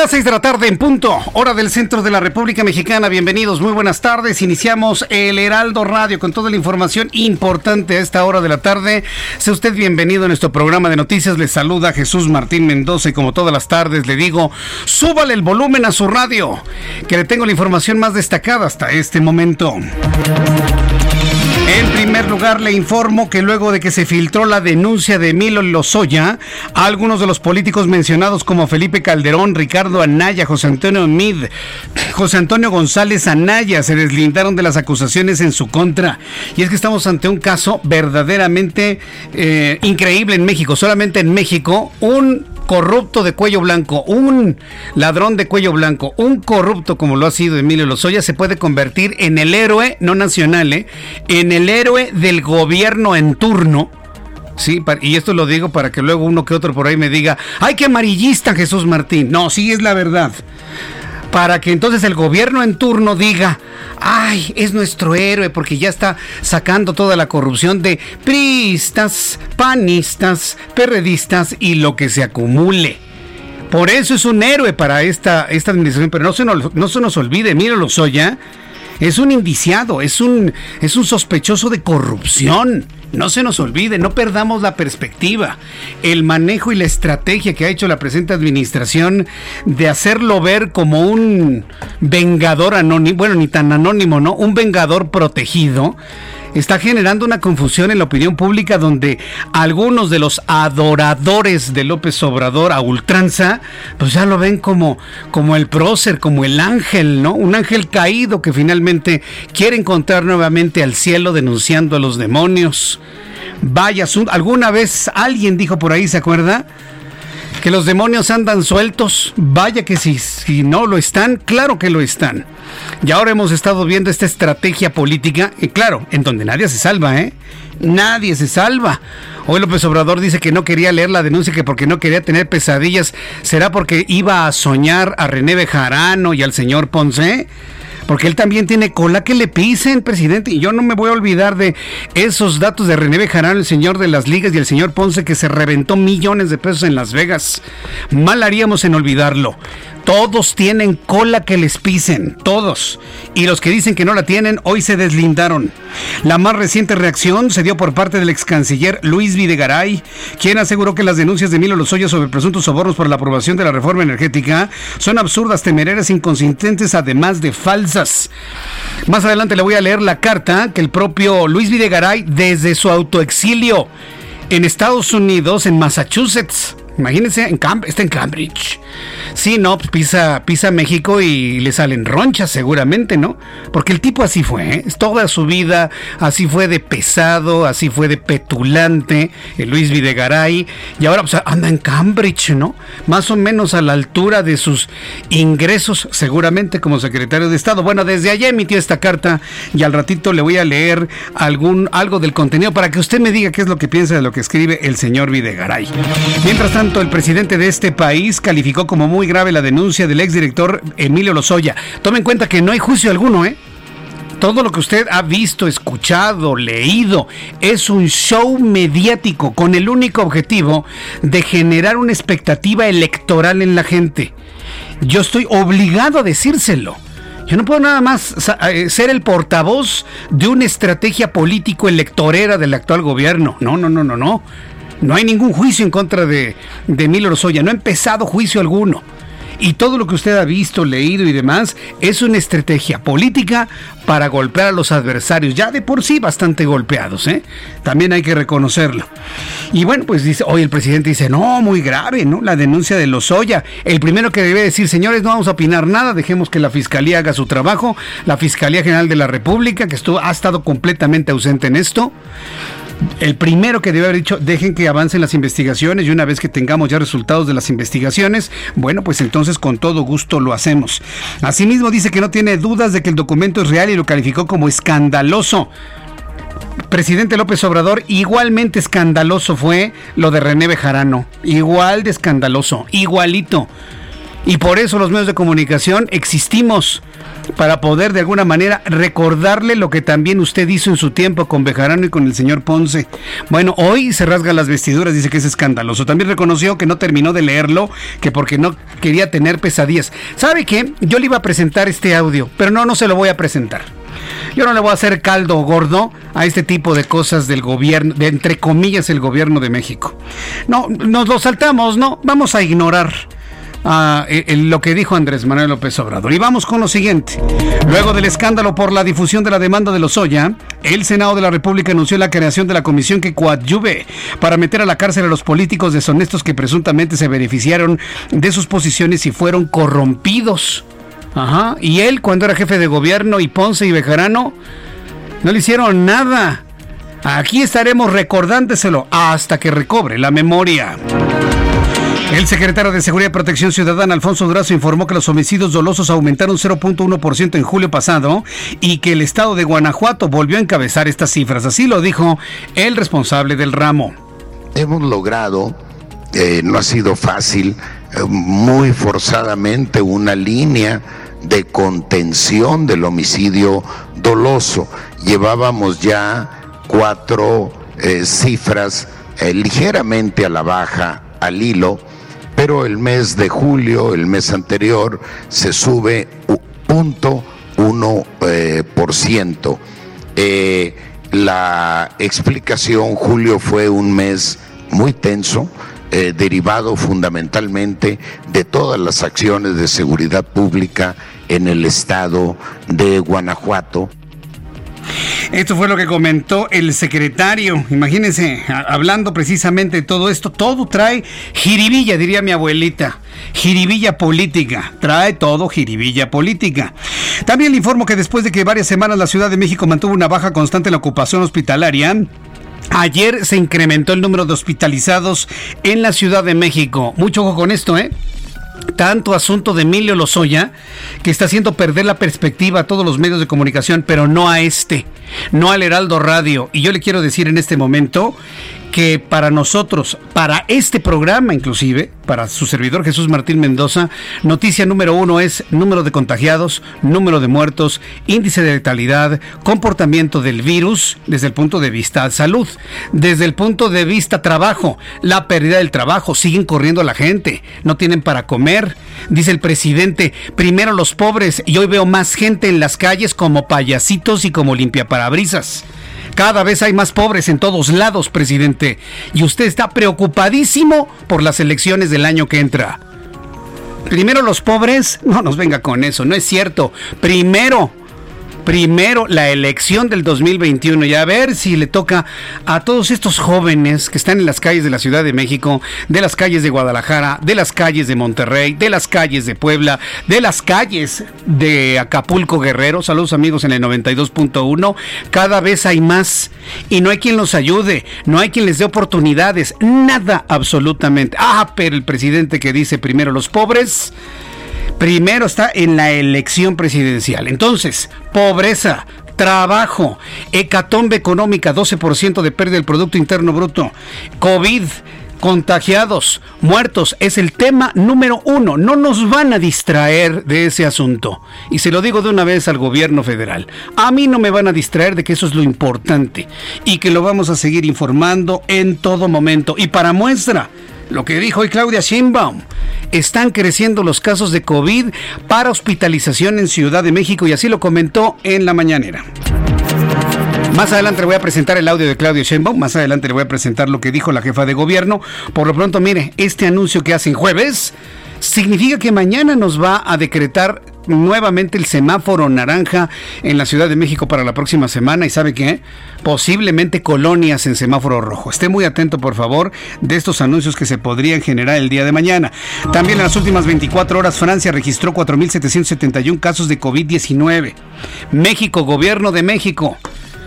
Las seis de la tarde en punto, hora del centro de la República Mexicana. Bienvenidos, muy buenas tardes. Iniciamos el Heraldo Radio con toda la información importante a esta hora de la tarde. Sea usted bienvenido a nuestro programa de noticias. Le saluda Jesús Martín Mendoza y como todas las tardes le digo, súbale el volumen a su radio, que le tengo la información más destacada hasta este momento. En lugar, le informo que luego de que se filtró la denuncia de Emilio Lozoya, algunos de los políticos mencionados como Felipe Calderón, Ricardo Anaya, José Antonio Mid, José Antonio González Anaya se deslindaron de las acusaciones en su contra. Y es que estamos ante un caso verdaderamente eh, increíble en México. Solamente en México, un corrupto de cuello blanco, un ladrón de cuello blanco, un corrupto como lo ha sido Emilio Lozoya, se puede convertir en el héroe, no nacional, ¿eh? en el héroe del gobierno en turno. Sí, y esto lo digo para que luego uno que otro por ahí me diga, ¡ay, qué amarillista Jesús Martín! No, sí es la verdad para que entonces el gobierno en turno diga, ay, es nuestro héroe porque ya está sacando toda la corrupción de priistas, panistas, perredistas y lo que se acumule. Por eso es un héroe para esta, esta administración, pero no se, nos, no se nos olvide, es un indiciado, es un, es un sospechoso de corrupción. No se nos olvide, no perdamos la perspectiva, el manejo y la estrategia que ha hecho la presente administración de hacerlo ver como un vengador anónimo, bueno, ni tan anónimo, ¿no? Un vengador protegido está generando una confusión en la opinión pública donde algunos de los adoradores de López Obrador a ultranza, pues ya lo ven como, como el prócer, como el ángel, ¿no? Un ángel caído que finalmente quiere encontrar nuevamente al cielo denunciando a los demonios. Vaya, alguna vez alguien dijo por ahí, ¿se acuerda? Que los demonios andan sueltos. Vaya que si, si no lo están, claro que lo están. Y ahora hemos estado viendo esta estrategia política, y claro, en donde nadie se salva, ¿eh? Nadie se salva. Hoy López Obrador dice que no quería leer la denuncia, que porque no quería tener pesadillas. ¿Será porque iba a soñar a René Bejarano y al señor Ponce? Porque él también tiene cola que le pisen, presidente. Y yo no me voy a olvidar de esos datos de René Bejarano, el señor de las ligas, y el señor Ponce, que se reventó millones de pesos en Las Vegas. Mal haríamos en olvidarlo. Todos tienen cola que les pisen, todos. Y los que dicen que no la tienen, hoy se deslindaron. La más reciente reacción se dio por parte del ex canciller Luis Videgaray, quien aseguró que las denuncias de Milo Lozoya sobre presuntos sobornos por la aprobación de la reforma energética son absurdas, temerarias, inconsistentes, además de falsas. Más adelante le voy a leer la carta que el propio Luis Videgaray, desde su autoexilio en Estados Unidos, en Massachusetts, Imagínense, en está en Cambridge. Sí, no, pues pisa, pisa México y le salen ronchas seguramente, ¿no? Porque el tipo así fue, ¿eh? Toda su vida así fue de pesado, así fue de petulante, el Luis Videgaray, y ahora pues, anda en Cambridge, ¿no? Más o menos a la altura de sus ingresos, seguramente como secretario de Estado. Bueno, desde allá emitió esta carta y al ratito le voy a leer algún, algo del contenido para que usted me diga qué es lo que piensa de lo que escribe el señor Videgaray. Mientras tanto, el presidente de este país calificó como muy grave la denuncia del exdirector Emilio Lozoya. Tome en cuenta que no hay juicio alguno, ¿eh? Todo lo que usted ha visto, escuchado, leído, es un show mediático con el único objetivo de generar una expectativa electoral en la gente. Yo estoy obligado a decírselo. Yo no puedo nada más eh, ser el portavoz de una estrategia político-electorera del actual gobierno. No, no, no, no, no. No hay ningún juicio en contra de, de Emilio Lozoya. No ha empezado juicio alguno. Y todo lo que usted ha visto, leído y demás es una estrategia política para golpear a los adversarios, ya de por sí bastante golpeados, ¿eh? También hay que reconocerlo. Y bueno, pues dice, hoy el presidente dice, no, muy grave, ¿no? La denuncia de Lozoya. El primero que debe decir, señores, no vamos a opinar nada, dejemos que la Fiscalía haga su trabajo. La Fiscalía General de la República, que ha estado completamente ausente en esto el primero que debe haber dicho, dejen que avancen las investigaciones y una vez que tengamos ya resultados de las investigaciones, bueno, pues entonces con todo gusto lo hacemos. Asimismo dice que no tiene dudas de que el documento es real y lo calificó como escandaloso. Presidente López Obrador, igualmente escandaloso fue lo de René Bejarano. Igual de escandaloso, igualito. Y por eso los medios de comunicación existimos para poder de alguna manera recordarle lo que también usted hizo en su tiempo con Bejarano y con el señor Ponce. Bueno, hoy se rasga las vestiduras, dice que es escandaloso. También reconoció que no terminó de leerlo, que porque no quería tener pesadillas. ¿Sabe qué? Yo le iba a presentar este audio, pero no, no se lo voy a presentar. Yo no le voy a hacer caldo gordo a este tipo de cosas del gobierno, de entre comillas el gobierno de México. No, nos lo saltamos, no, vamos a ignorar eh, lo que dijo Andrés Manuel López Obrador. Y vamos con lo siguiente. Luego del escándalo por la difusión de la demanda de los Lozoya, el Senado de la República anunció la creación de la comisión que coadyuve para meter a la cárcel a los políticos deshonestos que presuntamente se beneficiaron de sus posiciones y fueron corrompidos. Ajá. Y él, cuando era jefe de gobierno, y Ponce y Bejarano, no le hicieron nada. Aquí estaremos recordándoselo hasta que recobre la memoria. El secretario de Seguridad y Protección Ciudadana, Alfonso Durazo, informó que los homicidios dolosos aumentaron 0.1% en julio pasado y que el estado de Guanajuato volvió a encabezar estas cifras. Así lo dijo el responsable del ramo. Hemos logrado, eh, no ha sido fácil, eh, muy forzadamente una línea de contención del homicidio doloso. Llevábamos ya cuatro eh, cifras ligeramente a la baja al hilo pero el mes de julio, el mes anterior, se sube punto uno eh, por ciento. Eh, la explicación, julio fue un mes muy tenso, eh, derivado fundamentalmente de todas las acciones de seguridad pública en el estado de Guanajuato. Esto fue lo que comentó el secretario. Imagínense, hablando precisamente de todo esto, todo trae jiribilla, diría mi abuelita. Jiribilla política, trae todo jiribilla política. También le informo que después de que varias semanas la Ciudad de México mantuvo una baja constante en la ocupación hospitalaria, Ayer se incrementó el número de hospitalizados en la Ciudad de México. Mucho ojo con esto, ¿eh? Tanto asunto de Emilio Lozoya que está haciendo perder la perspectiva a todos los medios de comunicación, pero no a este, no al Heraldo Radio. Y yo le quiero decir en este momento que para nosotros, para este programa inclusive, para su servidor Jesús Martín Mendoza, noticia número uno es número de contagiados, número de muertos, índice de letalidad, comportamiento del virus desde el punto de vista salud, desde el punto de vista trabajo, la pérdida del trabajo, siguen corriendo la gente, no tienen para comer, dice el presidente, primero los pobres y hoy veo más gente en las calles como payasitos y como limpiaparabrisas. Cada vez hay más pobres en todos lados, presidente. Y usted está preocupadísimo por las elecciones del año que entra. Primero los pobres, no nos venga con eso, no es cierto. Primero primero la elección del 2021 y a ver si le toca a todos estos jóvenes que están en las calles de la Ciudad de México, de las calles de Guadalajara, de las calles de Monterrey, de las calles de Puebla, de las calles de Acapulco Guerrero. Saludos amigos en el 92.1. Cada vez hay más y no hay quien los ayude, no hay quien les dé oportunidades, nada absolutamente. Ah, pero el presidente que dice primero los pobres primero está en la elección presidencial. Entonces, pobreza, trabajo, hecatombe económica, 12% de pérdida del Producto Interno Bruto, COVID, contagiados, muertos, es el tema número uno. No nos van a distraer de ese asunto. Y se lo digo de una vez al gobierno federal. A mí no me van a distraer de que eso es lo importante y que lo vamos a seguir informando en todo momento. Y para muestra, lo que dijo hoy Claudia Sheinbaum. Están creciendo los casos de COVID para hospitalización en Ciudad de México y así lo comentó en la mañanera. Más adelante le voy a presentar el audio de Claudio Sheinbaum, más adelante le voy a presentar lo que dijo la jefa de gobierno. Por lo pronto, mire, este anuncio que hacen jueves significa que mañana nos va a decretar nuevamente el semáforo naranja en la Ciudad de México para la próxima semana y sabe qué, posiblemente colonias en semáforo rojo. Esté muy atento por favor de estos anuncios que se podrían generar el día de mañana. También en las últimas 24 horas Francia registró 4.771 casos de COVID-19. México, gobierno de México,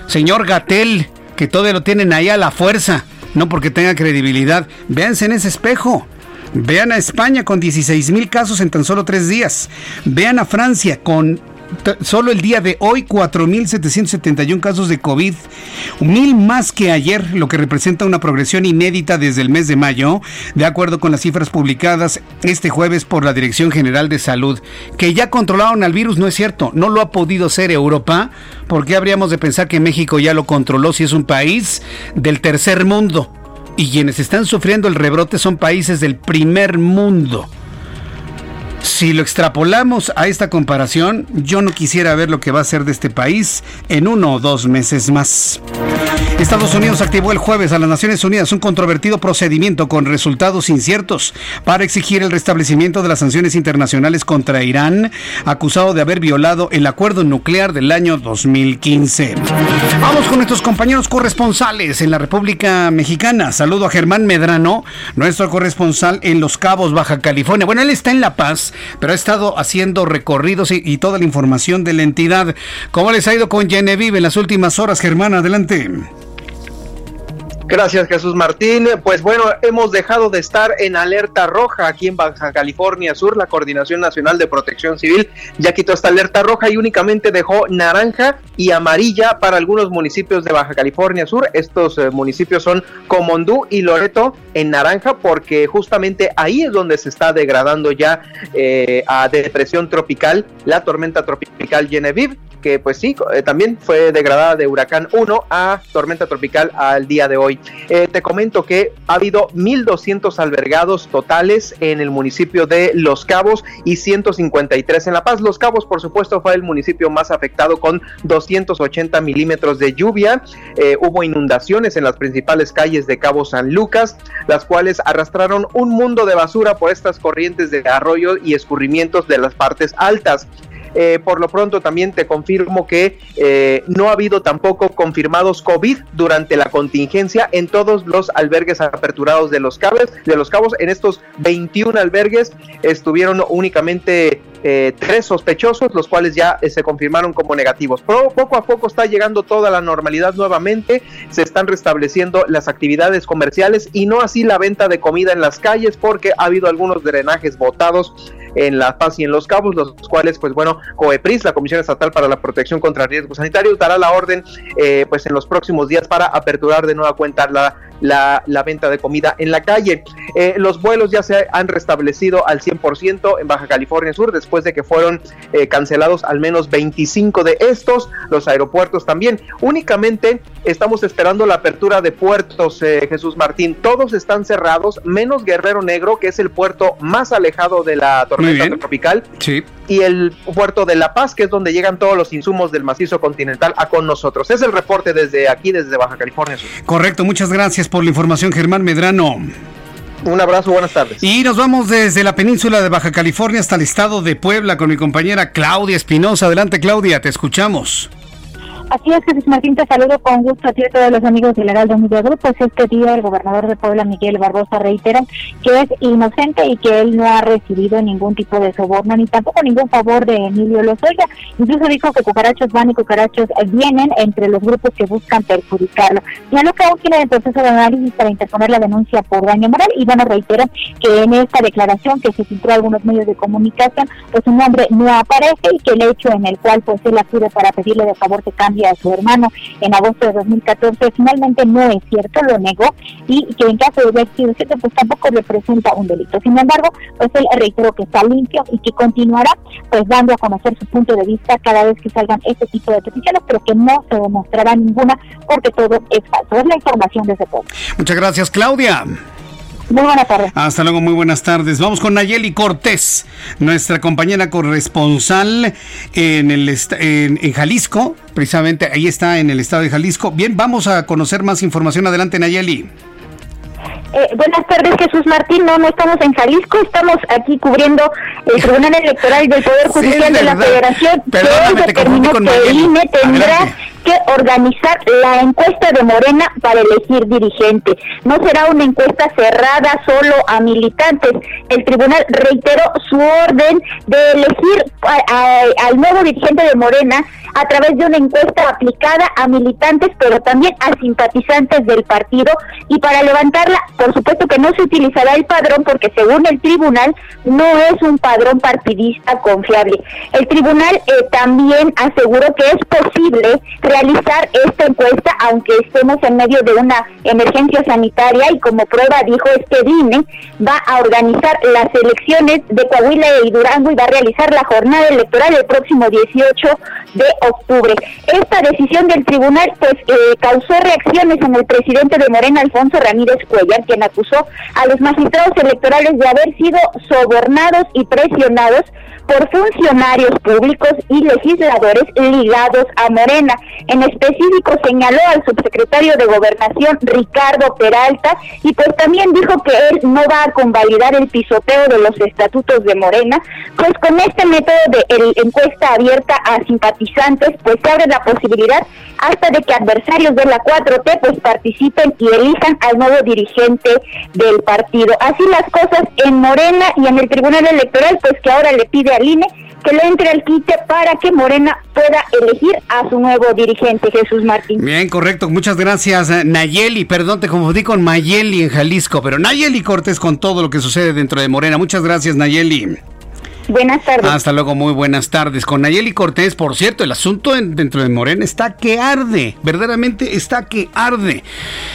señor Gatel, que todo lo tienen ahí a la fuerza, no porque tenga credibilidad, véanse en ese espejo. Vean a España con 16 mil casos en tan solo tres días. Vean a Francia con solo el día de hoy 4.771 casos de COVID, mil más que ayer, lo que representa una progresión inédita desde el mes de mayo, de acuerdo con las cifras publicadas este jueves por la Dirección General de Salud. Que ya controlaron al virus, no es cierto, no lo ha podido ser Europa, porque habríamos de pensar que México ya lo controló si es un país del tercer mundo y quienes están sufriendo el rebrote son países del primer mundo. Si lo extrapolamos a esta comparación, yo no quisiera ver lo que va a ser de este país en uno o dos meses más. Estados Unidos activó el jueves a las Naciones Unidas un controvertido procedimiento con resultados inciertos para exigir el restablecimiento de las sanciones internacionales contra Irán, acusado de haber violado el acuerdo nuclear del año 2015. Vamos con nuestros compañeros corresponsales en la República Mexicana. Saludo a Germán Medrano, nuestro corresponsal en Los Cabos, Baja California. Bueno, él está en La Paz, pero ha estado haciendo recorridos y, y toda la información de la entidad. ¿Cómo les ha ido con Genevieve en las últimas horas, Germán? Adelante. Gracias Jesús Martín. Pues bueno, hemos dejado de estar en alerta roja aquí en Baja California Sur. La Coordinación Nacional de Protección Civil ya quitó esta alerta roja y únicamente dejó naranja y amarilla para algunos municipios de Baja California Sur. Estos eh, municipios son Comondú y Loreto en naranja porque justamente ahí es donde se está degradando ya eh, a depresión tropical la tormenta tropical Genevieve que pues sí, eh, también fue degradada de huracán 1 a tormenta tropical al día de hoy. Eh, te comento que ha habido 1.200 albergados totales en el municipio de Los Cabos y 153 en La Paz. Los Cabos, por supuesto, fue el municipio más afectado con 280 milímetros de lluvia. Eh, hubo inundaciones en las principales calles de Cabo San Lucas, las cuales arrastraron un mundo de basura por estas corrientes de arroyo y escurrimientos de las partes altas. Eh, por lo pronto también te confirmo que eh, no ha habido tampoco confirmados COVID durante la contingencia en todos los albergues aperturados de los. De los cabos en estos 21 albergues estuvieron únicamente eh, tres sospechosos, los cuales ya se confirmaron como negativos. Pero poco a poco está llegando toda la normalidad nuevamente, se están restableciendo las actividades comerciales y no así la venta de comida en las calles porque ha habido algunos drenajes botados en La Paz y en Los Cabos, los cuales, pues bueno, COEPRIS, la Comisión Estatal para la Protección contra Riesgos Sanitarios, dará la orden eh, pues en los próximos días para aperturar de nueva cuenta la la, venta de comida en la calle. Eh, los vuelos ya se han restablecido al 100% en Baja California Sur después de que fueron eh, cancelados al menos 25 de estos, los aeropuertos también. Únicamente estamos esperando la apertura de puertos, eh, Jesús Martín. Todos están cerrados, menos Guerrero Negro, que es el puerto más alejado de la tormenta tropical. Sí. Y el puerto de La Paz, que es donde llegan todos los insumos del macizo continental a con nosotros. Es el reporte desde aquí, desde Baja California. Correcto, muchas gracias por la información, Germán Medrano. Un abrazo, buenas tardes. Y nos vamos desde la península de Baja California hasta el estado de Puebla con mi compañera Claudia Espinosa. Adelante, Claudia, te escuchamos. Así es, Jesús Martín, te saludo con gusto a ti y a todos los amigos del Heraldo Media Group. Pues este día el gobernador de Puebla, Miguel Barbosa, reitera que es inocente y que él no ha recibido ningún tipo de soborno ni tampoco ningún favor de Emilio Lozoya. Incluso dijo que cucarachos van y cucarachos vienen entre los grupos que buscan perjudicarlo. lo que aún tiene el proceso de análisis para interponer la denuncia por daño moral y bueno, reitera que en esta declaración que se filtró a algunos medios de comunicación, pues su nombre no aparece y que el hecho en el cual pues él acude para pedirle de favor que cambie a su hermano en agosto de 2014 finalmente no es cierto, lo negó y que en caso de haber sido cierto pues tampoco representa un delito. Sin embargo, pues él reiteró que está limpio y que continuará pues dando a conocer su punto de vista cada vez que salgan este tipo de peticiones, pero que no se demostrará ninguna porque todo es falso. Es la información de ese pueblo. Muchas gracias, Claudia. Muy buenas tardes. Hasta luego, muy buenas tardes. Vamos con Nayeli Cortés, nuestra compañera corresponsal en, el en, en, Jalisco, precisamente ahí está en el estado de Jalisco. Bien, vamos a conocer más información. Adelante, Nayeli. Eh, buenas tardes, Jesús Martín. No, no estamos en Jalisco, estamos aquí cubriendo el Tribunal Electoral del Poder Judicial Sí, de la. Federación. Perdóname, que hoy te confundí determinó con que el. INE tendrá Adelante. Que organizar la encuesta de Morena para elegir dirigente. No será una encuesta cerrada solo a militantes. El tribunal reiteró su orden de elegir al nuevo dirigente de Morena a través de una encuesta aplicada a militantes, pero también a simpatizantes del partido. Y para levantarla, por supuesto que no se utilizará el padrón, porque según el tribunal no es un padrón partidista confiable. El tribunal eh, también aseguró que es posible realizar esta encuesta, aunque estemos en medio de una emergencia sanitaria, y como prueba dijo es que DINE va a organizar las elecciones de Coahuila y Durango y va a realizar la jornada electoral el próximo 18 de octubre. Esta decisión del tribunal pues eh, causó reacciones en el presidente de Morena, Alfonso Ramírez Cuellar, quien acusó a los magistrados electorales de haber sido sobornados y presionados por funcionarios públicos y legisladores ligados a Morena. En específico señaló al subsecretario de Gobernación Ricardo Peralta y pues también dijo que él no va a convalidar el pisoteo de los estatutos de Morena, pues con este método de encuesta abierta a simpatizantes pues se abre la posibilidad hasta de que adversarios de la 4T pues participen y elijan al nuevo dirigente del partido. Así las cosas en Morena y en el Tribunal Electoral pues que ahora le pide al INE que le entre al quite para que Morena pueda elegir a su nuevo dirigente, Jesús Martín. Bien, correcto. Muchas gracias, eh, Nayeli. Perdón, te confundí con Mayeli en Jalisco, pero Nayeli Cortés con todo lo que sucede dentro de Morena. Muchas gracias, Nayeli. Buenas tardes. Hasta luego, muy buenas tardes. Con Nayeli Cortés, por cierto, el asunto en- dentro de Morena está que arde, verdaderamente está que arde.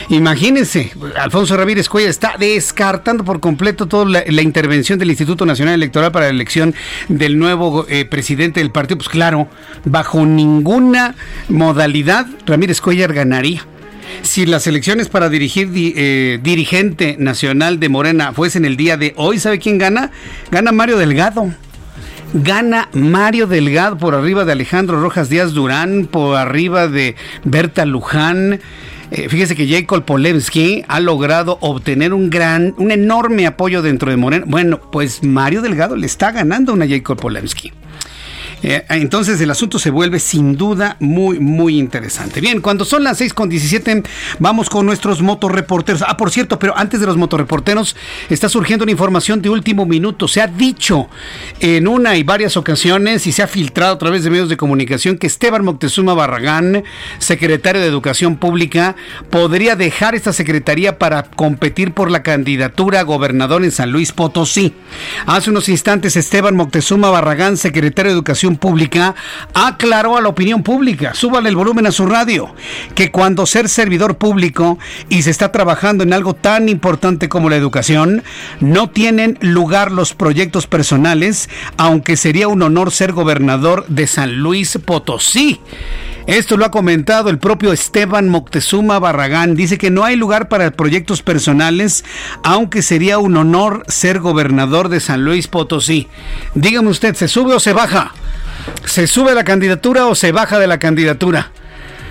Imagínense, Alfonso Ramírez Cuella está descartando por completo toda la, intervención del Instituto Nacional Electoral para la elección del nuevo eh, presidente del partido. Pues claro, bajo ninguna modalidad Ramírez Cuellar ganaría. Si las elecciones para dirigir di- eh, dirigente nacional de Morena fuesen el día de hoy, ¿sabe quién gana? Gana Mario Delgado. Gana Mario Delgado por arriba de Alejandro Rojas Díaz Durán, por arriba de Berta Luján. Eh, fíjese que Jacob Polensky ha logrado obtener un gran, un enorme apoyo dentro de Morena. Bueno, pues Mario Delgado le está ganando a una Jacob Polensky. Eh, entonces el asunto se vuelve sin duda muy, muy interesante. Bien, cuando son las 6 con 17, vamos con nuestros motorreporteros. Ah, por cierto, pero antes de los motorreporteros, está surgiendo una información de último minuto. Se ha dicho en una y varias ocasiones y se ha filtrado a través de medios de comunicación que Esteban Moctezuma Barragán, secretario de Educación Pública, podría dejar esta secretaría para competir por la candidatura a gobernador en San Luis Potosí. Hace unos instantes, Esteban Moctezuma Barragán, secretario de Educación Pública, aclaró a la opinión pública, súbale el volumen a su radio, que cuando ser servidor público y se está trabajando en algo tan importante como la educación, no tienen lugar los proyectos personales, aunque sería un honor ser gobernador de San Luis Potosí. Esto lo ha comentado el propio Esteban Moctezuma Barragán. Dice que no hay lugar para proyectos personales, aunque sería un honor ser gobernador de San Luis Potosí. Dígame usted, ¿se sube o se baja? ¿Se sube la candidatura o se baja de la candidatura?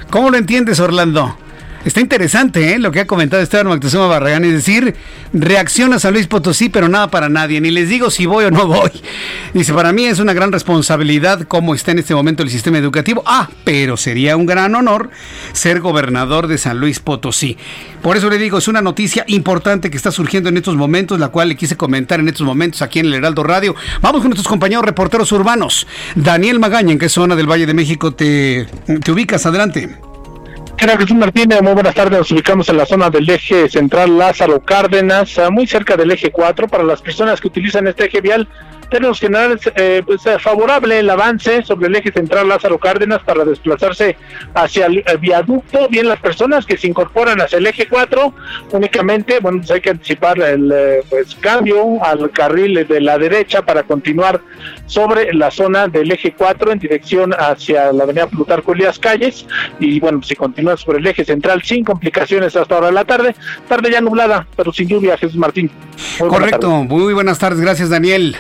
¿Cómo lo entiendes, Orlando? Está interesante ¿eh? lo que ha comentado Esteban Moctezuma Barragán, es decir, reacciona San Luis Potosí, pero nada para nadie, ni les digo si voy o no voy. Dice, para mí es una gran responsabilidad cómo está en este momento el sistema educativo. Ah, pero sería un gran honor ser gobernador de San Luis Potosí. Por eso le digo, es una noticia importante que está surgiendo en estos momentos, la cual le quise comentar en estos momentos aquí en el Heraldo Radio. Vamos con nuestros compañeros reporteros urbanos. Daniel Magaña, ¿en qué zona del Valle de México te ubicas? Adelante. Martínez, muy buenas tardes. Nos ubicamos en la zona del eje central Lázaro Cárdenas, muy cerca del eje 4. Para las personas que utilizan este eje vial, términos generales, eh, pues, favorable el avance sobre el eje central Lázaro Cárdenas para desplazarse hacia el, viaducto. Bien, las personas que se incorporan hacia el eje 4, únicamente, bueno, pues hay que anticipar el eh, pues, cambio al carril de la derecha para continuar sobre la zona del eje 4 en dirección hacia la avenida Plutarco Elías Calles. Y bueno, si continúa sobre el eje central sin complicaciones hasta ahora de la tarde, tarde ya nublada, pero sin lluvia, Jesús Martín. Correcto, muy buenas tardes, gracias Daniel.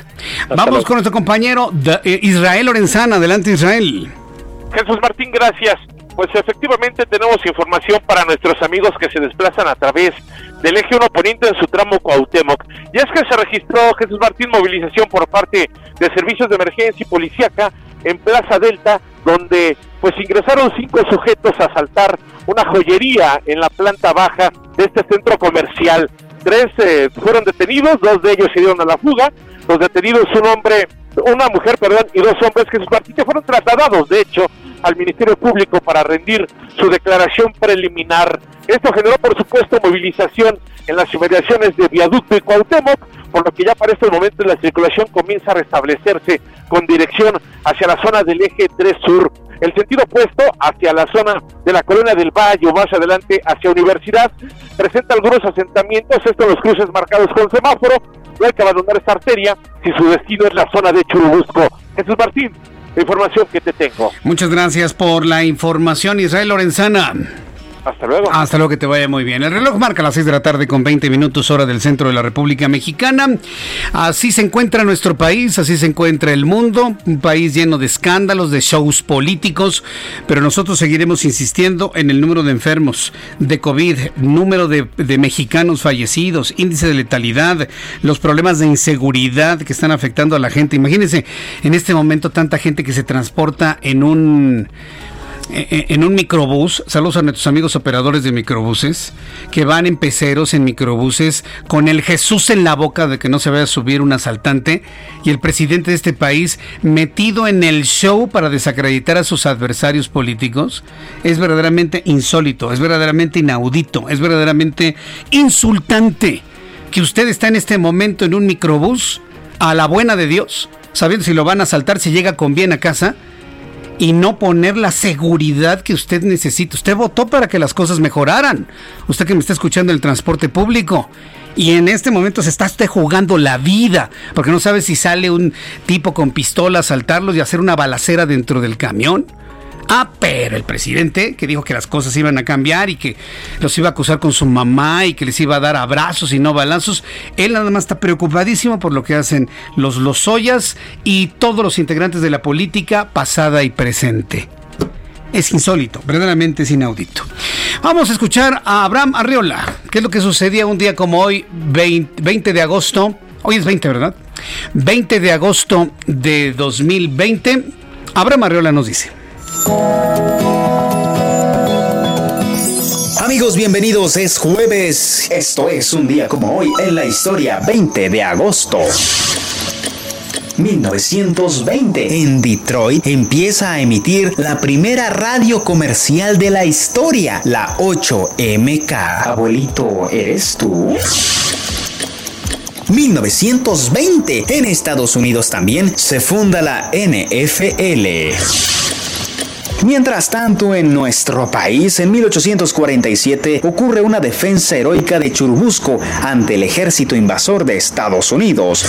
Vamos con nuestro compañero eh, Israel Lorenzana. Adelante, Israel. Jesús Martín, gracias. Pues efectivamente tenemos información para nuestros amigos que se desplazan a través del eje 1 poniente en su tramo Cuauhtémoc. Y es que se registró Jesús Martín movilización por parte de servicios de emergencia y policíaca en Plaza Delta, donde pues ingresaron cinco sujetos a asaltar una joyería en la planta baja de este centro comercial. Tres eh, fueron detenidos, dos de ellos se dieron a la fuga. Los detenidos, un hombre, una mujer, perdón, y dos hombres que sus partidos fueron trasladados, de hecho, al Ministerio Público para rendir su declaración preliminar. Esto generó, por supuesto, movilización en las inmediaciones de Viaducto y Cuauhtémoc, por lo que ya para este momento la circulación comienza a restablecerse con dirección hacia la zona del eje 3 Sur. El sentido opuesto hacia la zona de la colonia del Valle o más adelante hacia Universidad presenta algunos asentamientos, estos los cruces marcados con semáforo, no hay que abandonar esta arteria si su destino es la zona de Churubusco. Jesús Martín, la información que te tengo. Muchas gracias por la información, Israel Lorenzana. Hasta luego. Hasta luego, que te vaya muy bien. El reloj marca las 6 de la tarde con 20 minutos hora del centro de la República Mexicana. Así se encuentra nuestro país, así se encuentra el mundo, un país lleno de escándalos, de shows políticos, pero nosotros seguiremos insistiendo en el número de enfermos de COVID, número de, mexicanos fallecidos, índice de letalidad, los problemas de inseguridad que están afectando a la gente. Imagínense en este momento tanta gente que se transporta en un en un microbús, saludos a nuestros amigos operadores de microbuses, que van en peceros, en microbuses, con el Jesús en la boca de que no se vaya a subir un asaltante, y el presidente de este país metido en el show para desacreditar a sus adversarios políticos, es verdaderamente insólito, es verdaderamente inaudito, es verdaderamente insultante que usted está en este momento en un microbús a la buena de Dios, sabiendo si lo van a asaltar, si llega con bien a casa, y no poner la seguridad que usted necesita. Usted votó para que las cosas mejoraran. Usted que me está escuchando en el transporte público. Y en este momento se está usted jugando la vida, porque no sabe si sale un tipo con pistola a saltarlos y hacer una balacera dentro del camión. Ah, pero el presidente que dijo que las cosas iban a cambiar y que los iba a acusar con su mamá y que les iba a dar abrazos y no balazos, él nada más está preocupadísimo por lo que hacen los Lozoyas y todos los integrantes de la política pasada y presente. Es insólito, verdaderamente es inaudito. Vamos a escuchar a Abraham Arriola, qué es lo que sucedía un día como hoy, 20 de agosto. Hoy es 20, ¿verdad? 20 de agosto de 2020. Abraham Arriola nos dice. Amigos, bienvenidos. Es jueves. Esto es un día como hoy en la historia, 20 de agosto. 1920, en Detroit empieza a emitir la primera radio comercial de la historia, la 8MK. Abuelito, ¿eres tú? 1920, en Estados Unidos también se funda la NFL. Mientras tanto, en nuestro país, en 1847, ocurre una defensa heroica de Churubusco ante el ejército invasor de Estados Unidos.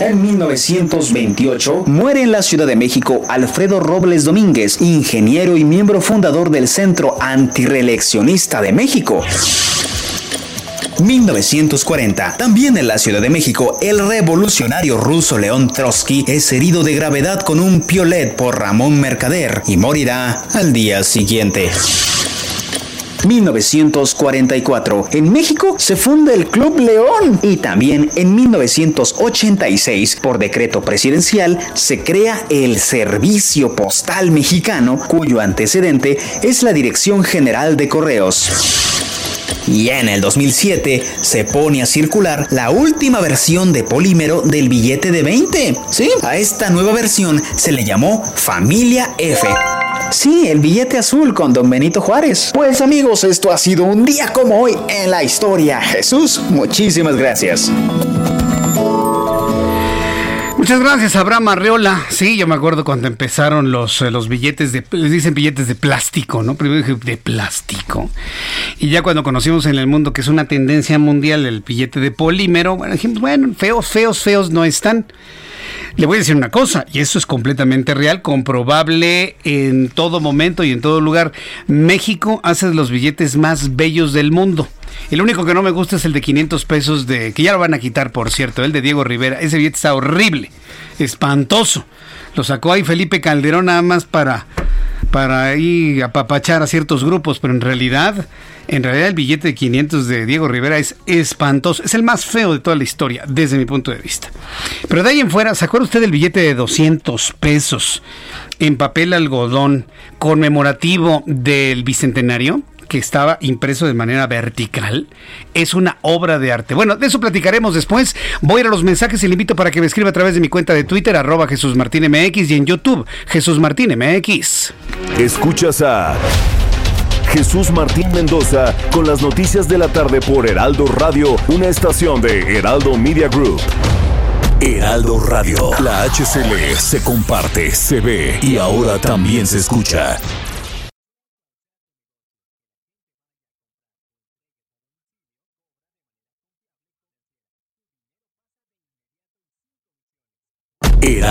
En 1928 muere en la Ciudad de México Alfredo Robles Domínguez, ingeniero y miembro fundador del Centro Antireeleccionista de México. 1940. También en la Ciudad de México, el revolucionario ruso León Trotsky es herido de gravedad con un piolet por Ramón Mercader y morirá al día siguiente. 1944. En México se funda el Club León y también en 1986, por decreto presidencial, se crea el Servicio Postal Mexicano, cuyo antecedente es la Dirección General de Correos. Y en el 2007 se pone a circular la última versión de polímero del billete de 20. Sí, a esta nueva versión se le llamó Familia F. Sí, el billete azul con Don Benito Juárez. Pues amigos, esto ha sido un día como hoy en la historia. Jesús, muchísimas gracias. Muchas gracias, Abraham Arreola. Sí, yo me acuerdo cuando empezaron los, eh, los billetes de, les dicen billetes de plástico, ¿no? Primero dije de plástico. Y ya cuando conocimos en el mundo que es una tendencia mundial el billete de polímero, bueno, dijimos, bueno, feos, feos, feos no están. Le voy a decir una cosa, y eso es completamente real, comprobable en todo momento y en todo lugar. México hace los billetes más bellos del mundo. El único que no me gusta es el de 500 pesos, de que ya lo van a quitar, por cierto, el de Diego Rivera. Ese billete está horrible, espantoso. Lo sacó ahí Felipe Calderón nada más para, para ahí apapachar a ciertos grupos, pero en realidad en realidad el billete de 500 de Diego Rivera es espantoso. Es el más feo de toda la historia, desde mi punto de vista. Pero de ahí en fuera, ¿se acuerda usted del billete de 200 pesos en papel algodón conmemorativo del Bicentenario? Que estaba impreso de manera vertical. Es una obra de arte. Bueno, de eso platicaremos después. Voy a ir a los mensajes y le invito para que me escriba a través de mi cuenta de Twitter, arroba Jesús Martín MX y en YouTube, Jesús Martín MX. Escuchas a Jesús Martín Mendoza con las noticias de la tarde por Heraldo Radio, una estación de Heraldo Media Group. Heraldo Radio, la HCL se comparte, se ve y ahora también se escucha.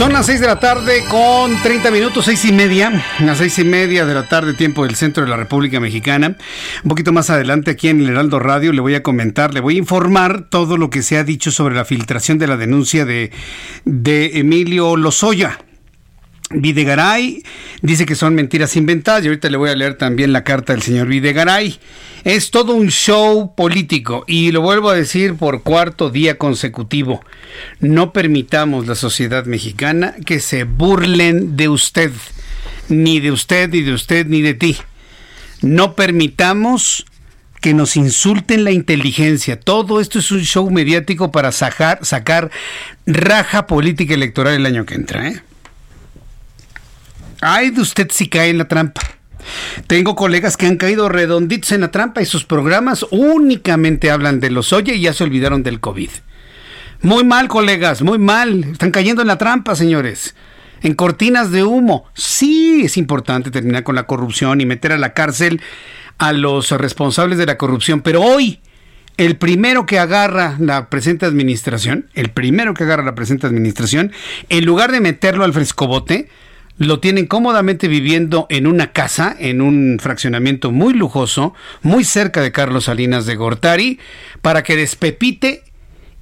Son las 6 de la tarde con 30 minutos, seis y media, las seis y media de la tarde, tiempo del centro de la República Mexicana. Un poquito más adelante aquí en el Heraldo Radio le voy a comentar, le voy a informar todo lo que se ha dicho sobre la filtración de la denuncia de, de Emilio Lozoya. Videgaray dice que son mentiras inventadas y ahorita le voy a leer también la carta del señor Videgaray. Es todo un show político y lo vuelvo a decir por cuarto día consecutivo. No permitamos la sociedad mexicana que se burlen de usted, ni de usted, ni de usted, ni de ti. No permitamos que nos insulten la inteligencia. Todo esto es un show mediático para sacar, raja política electoral el año que entra. ¿eh? Ay de usted si cae en la trampa. Tengo colegas que han caído redonditos en la trampa y sus programas únicamente hablan de los oye y ya se olvidaron del COVID. Muy mal, colegas, muy mal. Están cayendo en la trampa, señores. En cortinas de humo. Sí, es importante terminar con la corrupción y meter a la cárcel a los responsables de la corrupción. Pero hoy, el primero que agarra la presente administración, el primero que agarra la presente administración, en lugar de meterlo al frescobote, lo tienen cómodamente viviendo en una casa, en un fraccionamiento muy lujoso, muy cerca de Carlos Salinas de Gortari, para que despepite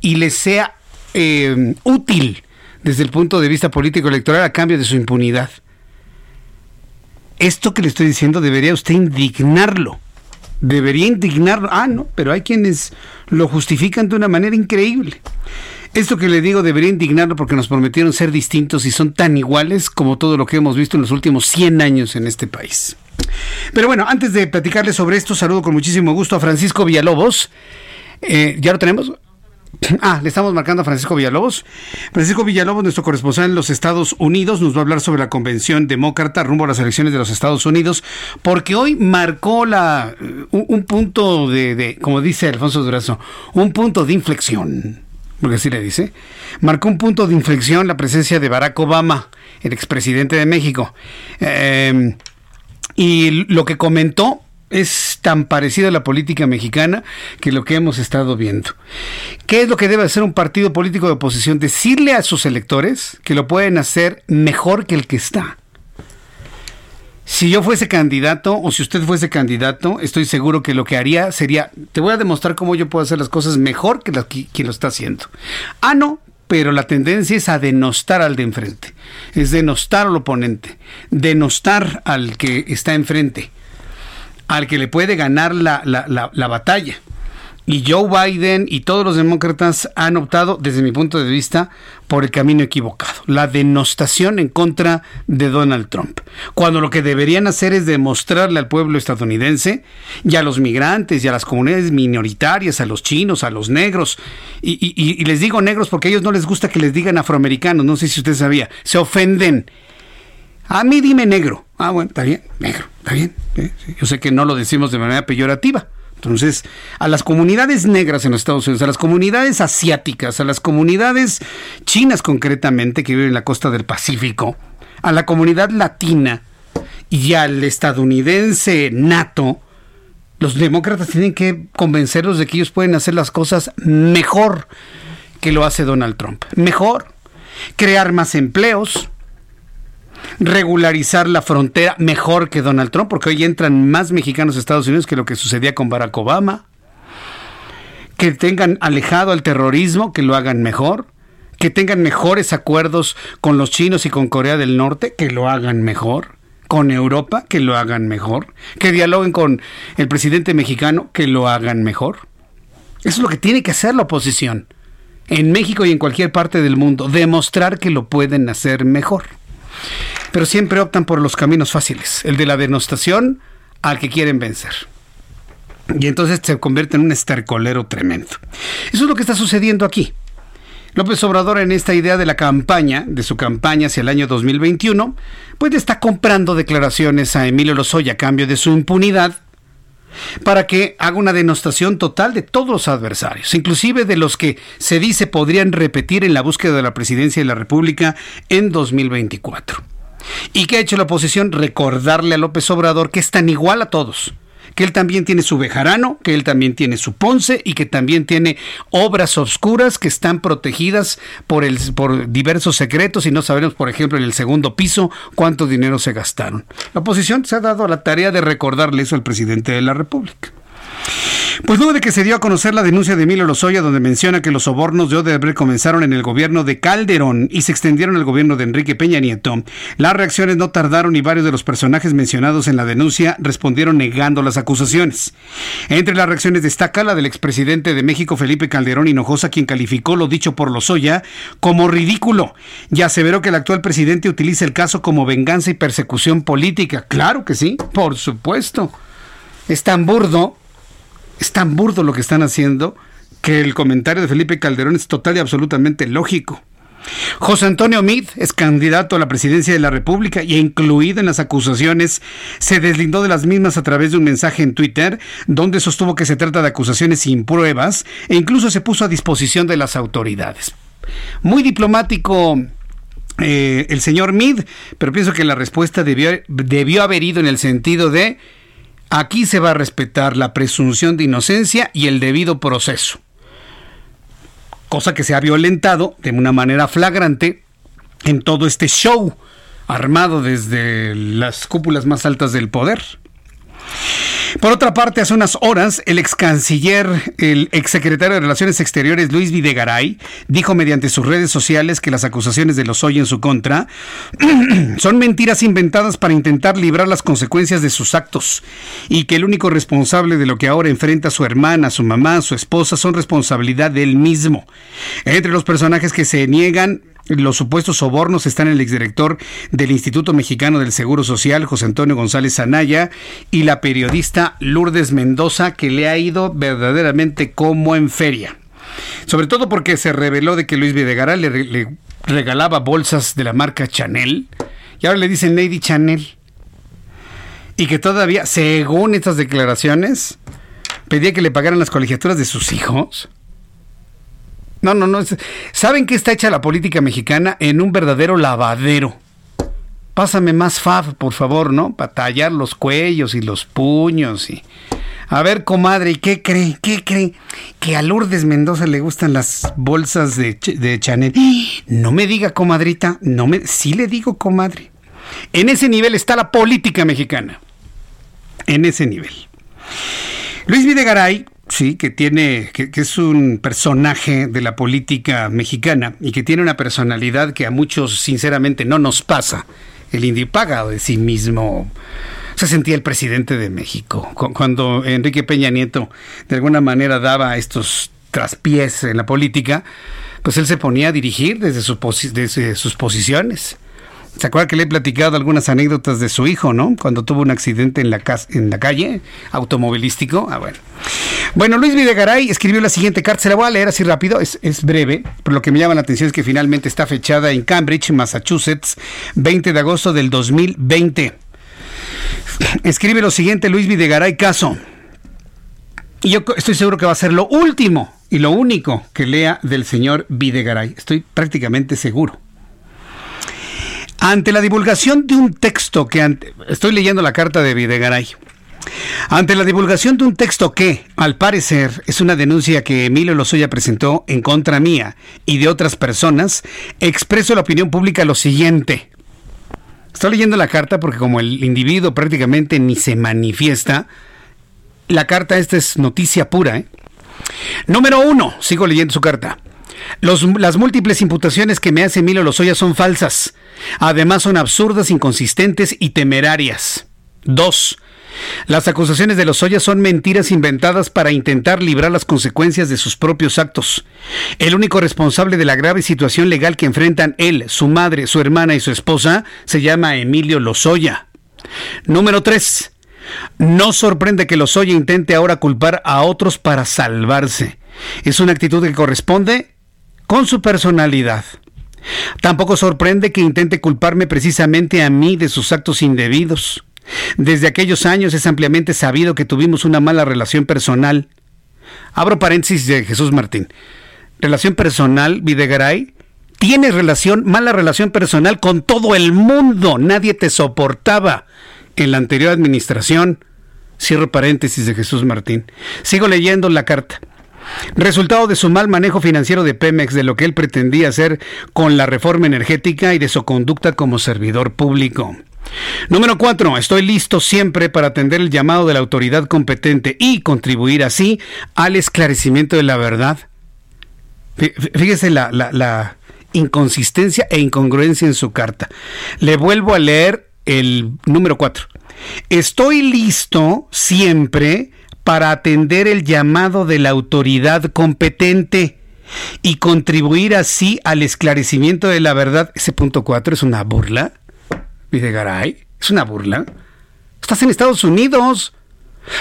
y les sea eh, útil desde el punto de vista político electoral a cambio de su impunidad. Esto que le estoy diciendo debería usted indignarlo. Debería indignarlo. Ah, no, pero hay quienes lo justifican de una manera increíble. Esto que le digo debería indignarlo porque nos prometieron ser distintos y son tan iguales como todo lo que hemos visto en los últimos 100 años en este país. Pero bueno, antes de platicarles sobre esto, saludo con muchísimo gusto a Francisco Villalobos. Eh, ¿Ya lo tenemos? Ah, le estamos marcando a Francisco Villalobos. Francisco Villalobos, nuestro corresponsal en los Estados Unidos, nos va a hablar sobre la convención demócrata rumbo a las elecciones de los Estados Unidos, porque hoy marcó la, un, punto de, como dice Alfonso Durazo, un punto de inflexión porque así le dice, marcó un punto de inflexión la presencia de Barack Obama, el expresidente de México. Eh, y lo que comentó es tan parecido a la política mexicana que lo que hemos estado viendo. ¿Qué es lo que debe hacer un partido político de oposición? Decirle a sus electores que lo pueden hacer mejor que el que está. Si yo fuese candidato o si usted fuese candidato, estoy seguro que lo que haría sería, te voy a demostrar cómo yo puedo hacer las cosas mejor que quien lo está haciendo. Ah, no, pero la tendencia es a denostar al de enfrente, es denostar al oponente, denostar al que está enfrente, al que le puede ganar la, la, la batalla. Y Joe Biden y todos los demócratas han optado, desde mi punto de vista, por el camino equivocado, la denostación en contra de Donald Trump. Cuando lo que deberían hacer es demostrarle al pueblo estadounidense y a los migrantes y a las comunidades minoritarias, a los chinos, a los negros, y, les digo negros porque a ellos no les gusta que les digan afroamericanos, no sé si usted sabía, se ofenden. A mí dime negro. Ah, bueno, está bien, negro, está bien. Yo sé que no lo decimos de manera peyorativa entonces, a las comunidades negras en los Estados Unidos, a las comunidades asiáticas, a las comunidades chinas concretamente que viven en la costa del Pacífico, a la comunidad latina y al estadounidense nato, los demócratas tienen que convencerlos de que ellos pueden hacer las cosas mejor que lo hace Donald Trump. Mejor. Crear más empleos, regularizar la frontera mejor que Donald Trump, porque hoy entran más mexicanos a Estados Unidos que lo que sucedía con Barack Obama. Que tengan alejado al terrorismo, que lo hagan mejor. Que tengan mejores acuerdos con los chinos y con Corea del Norte, que lo hagan mejor. Con Europa, que lo hagan mejor. Que dialoguen con el presidente mexicano, que lo hagan mejor. Eso es lo que tiene que hacer la oposición en México y en cualquier parte del mundo, demostrar que lo pueden hacer mejor pero siempre optan por los caminos fáciles, el de la denostación al que quieren vencer. Y entonces se convierte en un estercolero tremendo. Eso es lo que está sucediendo aquí. López Obrador en esta idea de la campaña, de su campaña hacia el año 2021, pues está comprando declaraciones a Emilio Lozoya a cambio de su impunidad para que haga una denostación total de todos los adversarios, inclusive de los que se dice podrían repetir en la búsqueda de la presidencia de la República en 2024. ¿Y qué ha hecho la oposición? Recordarle a López Obrador que es tan igual a todos que él también tiene su Bejarano, que él también tiene su Ponce y que también tiene obras obscuras que están protegidas por, el, por diversos secretos y no sabemos, por ejemplo, en el segundo piso cuánto dinero se gastaron. La oposición se ha dado a la tarea de recordarle eso al presidente de la República. Pues luego de que se dio a conocer la denuncia de Emilio Lozoya, donde menciona que los sobornos de Odebrecht comenzaron en el gobierno de Calderón y se extendieron al gobierno de Enrique Peña Nieto, las reacciones no tardaron y varios de los personajes mencionados en la denuncia respondieron negando las acusaciones. Entre las reacciones destaca la del expresidente de México, Felipe Calderón Hinojosa, quien calificó lo dicho por Lozoya como ridículo y aseveró que el actual presidente utiliza el caso como venganza y persecución política. Claro que sí, por supuesto. Es tan burdo es tan burdo lo que están haciendo que el comentario de Felipe Calderón es total y absolutamente lógico. José Antonio Mid es candidato a la presidencia de la República y incluido en las acusaciones, se deslindó de las mismas a través de un mensaje en Twitter donde sostuvo que se trata de acusaciones sin pruebas e incluso se puso a disposición de las autoridades. Muy diplomático eh, el señor Mid, pero pienso que la respuesta debió haber ido en el sentido de Aquí se va a respetar la presunción de inocencia y el debido proceso. Cosa que se ha violentado de una manera flagrante en todo este show armado desde las cúpulas más altas del poder. Por otra parte, hace unas horas, el ex canciller, el ex secretario de Relaciones Exteriores, Luis Videgaray, dijo mediante sus redes sociales que las acusaciones de los hoy en su contra son mentiras inventadas para intentar librar las consecuencias de sus actos y que el único responsable de lo que ahora enfrenta su hermana, su mamá, su esposa son responsabilidad de él mismo. Entre los personajes que se niegan los supuestos sobornos están el exdirector del Instituto Mexicano del Seguro Social, José Antonio González Anaya, y la periodista Lourdes Mendoza, que le ha ido verdaderamente como en feria. Sobre todo porque se reveló de que Luis Videgaray le, regalaba bolsas de la marca Chanel, y ahora le dicen Lady Chanel. Y que todavía, según estas declaraciones, pedía que le pagaran las colegiaturas de sus hijos. No, no, no. ¿Saben que está hecha la política mexicana? En un verdadero lavadero. Pásame más fab, por favor, ¿no? Para tallar los cuellos y los puños y... A ver, comadre, ¿y qué cree? ¿Qué cree? Que a Lourdes Mendoza le gustan las bolsas de, de Chanel. No me diga, comadrita. No me... Sí le digo, comadre. En ese nivel está la política mexicana. En ese nivel. Luis Videgaray Sí, que tiene, que, es un personaje de la política mexicana y que tiene una personalidad que a muchos sinceramente no nos pasa. El indio paga de sí mismo se sentía el presidente de México. Cuando Enrique Peña Nieto de alguna manera daba estos traspiés en la política, pues él se ponía a dirigir desde sus posiciones. ¿Se acuerda que le he platicado algunas anécdotas de su hijo, no? Cuando tuvo un accidente en la, en la calle automovilístico. Ah, bueno. Bueno, Luis Videgaray escribió la siguiente carta. Se la voy a leer así rápido. Es, es breve, pero lo que me llama la atención es que finalmente está fechada en Cambridge, Massachusetts, 20 de agosto del 2020. Escribe lo siguiente Luis Videgaray Caso. Y yo estoy seguro que va a ser lo último y lo único que lea del señor Videgaray. Estoy prácticamente seguro. Ante la divulgación de un texto que... estoy leyendo la carta de Videgaray. Ante la divulgación de un texto que, al parecer, es una denuncia que Emilio Lozoya presentó en contra mía y de otras personas, expreso a la opinión pública lo siguiente. Estoy leyendo la carta porque como el individuo prácticamente ni se manifiesta, la carta esta es noticia pura. ¿eh? Número uno, sigo leyendo su carta. Las múltiples imputaciones que me hace Emilio Lozoya son falsas. Además son absurdas, inconsistentes y temerarias. Dos, las acusaciones de Lozoya son mentiras inventadas para intentar librar las consecuencias de sus propios actos. El único responsable de la grave situación legal que enfrentan él, su madre, su hermana y su esposa se llama Emilio Lozoya. Número 3. No sorprende que Lozoya intente ahora culpar a otros para salvarse. Es una actitud que corresponde con su personalidad. Tampoco sorprende que intente culparme precisamente a mí de sus actos indebidos. Desde aquellos años es ampliamente sabido que tuvimos una mala relación personal. Abro paréntesis de Jesús Martín. Relación personal, Videgaray. Tienes relación, mala relación personal con todo el mundo. Nadie te soportaba en la anterior administración. Cierro paréntesis de Jesús Martín. Sigo leyendo la carta. Resultado de su mal manejo financiero de Pemex, de lo que él pretendía hacer con la reforma energética y de su conducta como servidor público. Número 4. Estoy listo siempre para atender el llamado de la autoridad competente y contribuir así al esclarecimiento de la verdad. Fíjese la, inconsistencia e incongruencia en su carta. Le vuelvo a leer el número 4. Estoy listo siempre para atender el llamado de la autoridad competente y contribuir así al esclarecimiento de la verdad. Ese punto 4 es una burla. Videgaray, es una burla. Estás en Estados Unidos.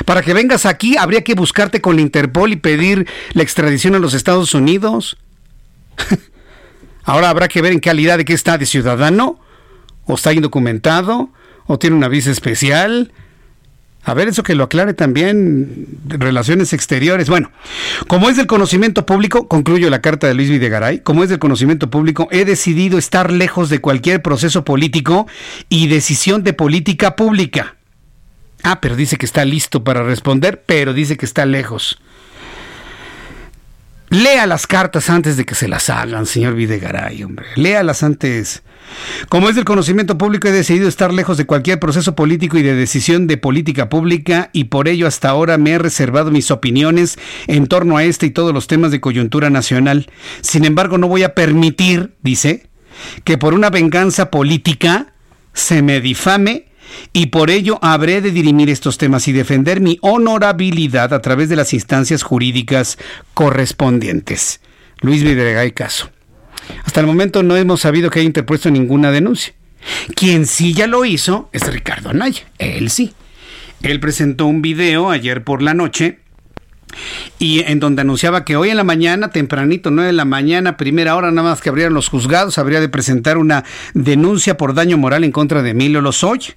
Para que vengas aquí habría que buscarte con la Interpol y pedir la extradición a los Estados Unidos. Ahora habrá que ver en calidad de qué está de ciudadano, o está indocumentado, o tiene una visa especial, a ver, eso que lo aclare también, relaciones exteriores. Bueno, como es del conocimiento público, concluyo la carta de Luis Videgaray, como es del conocimiento público, he decidido estar lejos de cualquier proceso político y decisión de política pública. Ah, pero dice que está listo para responder, pero dice que está lejos. Lea las cartas antes de que se las hagan, señor Videgaray, hombre. Léalas antes. Como es del conocimiento público, he decidido estar lejos de cualquier proceso político y de decisión de política pública y por ello hasta ahora me he reservado mis opiniones en torno a este y todos los temas de coyuntura nacional. Sin embargo, no voy a permitir, dice, que por una venganza política se me difame y por ello habré de dirimir estos temas y defender mi honorabilidad a través de las instancias jurídicas correspondientes. Luis Videgaray Caso. Hasta el momento no hemos sabido que haya interpuesto ninguna denuncia. Quien sí ya lo hizo es Ricardo Anaya. Él sí. Él presentó un video ayer por la noche y en donde anunciaba que hoy en la mañana, tempranito, 9 de la mañana, primera hora, nada más que abrieron los juzgados, habría de presentar una denuncia por daño moral en contra de Emilio Lozoya.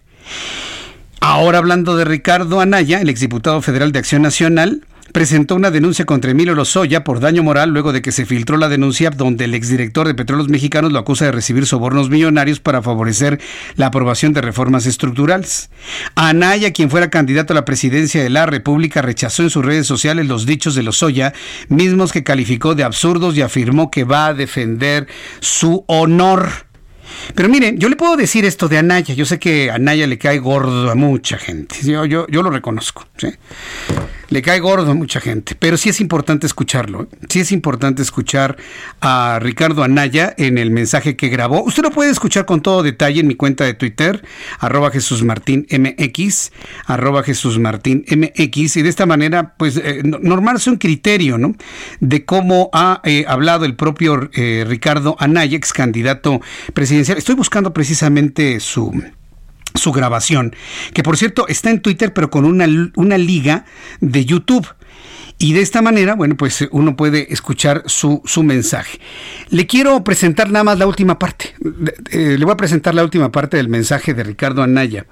Ahora hablando de Ricardo Anaya, el exdiputado federal de Acción Nacional, presentó una denuncia contra Emilio Lozoya por daño moral luego de que se filtró la denuncia donde el exdirector de Petróleos Mexicanos lo acusa de recibir sobornos millonarios para favorecer la aprobación de reformas estructurales. Anaya, quien fuera candidato a la presidencia de la República, rechazó en sus redes sociales los dichos de Lozoya, mismos que calificó de absurdos y afirmó que va a defender su honor. Pero miren, yo le puedo decir esto de Anaya. Yo sé que Anaya le cae gordo a mucha gente. Yo, yo, yo lo reconozco. ¿sí? Le cae gordo a mucha gente, pero sí es importante escucharlo. ¿eh? Sí es importante escuchar a Ricardo Anaya en el mensaje que grabó. Usted lo puede escuchar con todo detalle en mi cuenta de Twitter, arroba Jesús Martín MX, arroba Jesús Martín MX, y de esta manera, pues, eh, normarse un criterio, ¿no? De cómo ha eh, hablado el propio Ricardo Anaya, ex candidato presidencial. Estoy buscando precisamente su su grabación, que por cierto está en Twitter pero con una, una liga de YouTube. Y de esta manera, bueno, pues uno puede escuchar su, su mensaje. Le quiero presentar nada más la última parte. Eh, le voy a presentar la última parte del mensaje de Ricardo Anaya.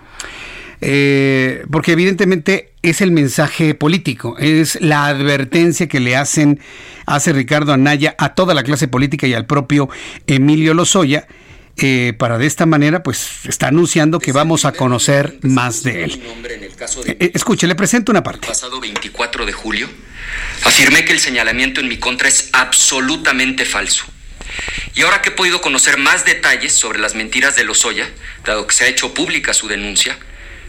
Eh, porque evidentemente es el mensaje político, es la advertencia que le hacen, hace Ricardo Anaya a toda la clase política y al propio Emilio Lozoya eh, para de esta manera, pues está anunciando que vamos a conocer más de él. Eh, eh, escuche, le presento una parte. Pasado 24 de julio, afirmé que el señalamiento en mi contra es absolutamente falso. Y ahora que he podido conocer más detalles sobre las mentiras de Lozoya, dado que se ha hecho pública su denuncia,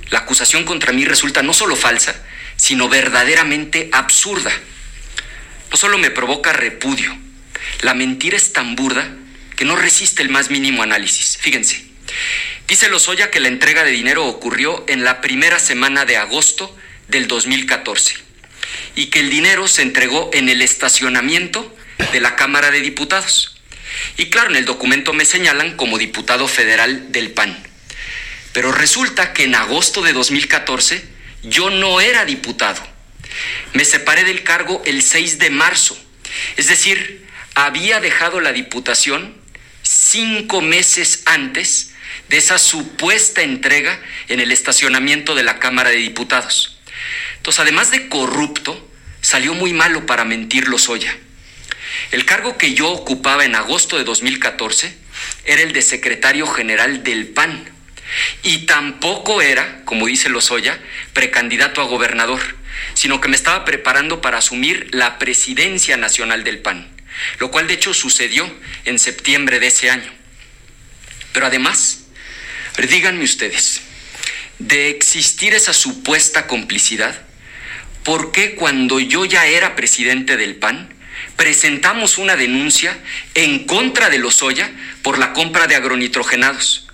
la acusación contra mí resulta no solo falsa, sino verdaderamente absurda. No solo me provoca repudio, la mentira es tan burda que no resiste el más mínimo análisis. Fíjense, dice Lozoya que la entrega de dinero ocurrió en la primera semana de agosto del 2014 y que el dinero se entregó en el estacionamiento de la Cámara de Diputados. Y claro, en el documento me señalan como diputado federal del PAN. Pero resulta que en agosto de 2014 yo no era diputado. Me separé del cargo el 6 de marzo. Es decir, había dejado la diputación cinco meses antes de esa supuesta entrega en el estacionamiento de la Cámara de Diputados. Entonces, además de corrupto, salió muy malo para mentir Lozoya. El cargo que yo ocupaba en agosto de 2014 era el de secretario general del PAN. Y tampoco era, como dice Lozoya, precandidato a gobernador, sino que me estaba preparando para asumir la presidencia nacional del PAN lo cual de hecho sucedió en septiembre de ese año. Pero además, díganme ustedes, de existir esa supuesta complicidad, ¿por qué cuando yo ya era presidente del PAN presentamos una denuncia en contra de Lozoya por la compra de agronitrogenados?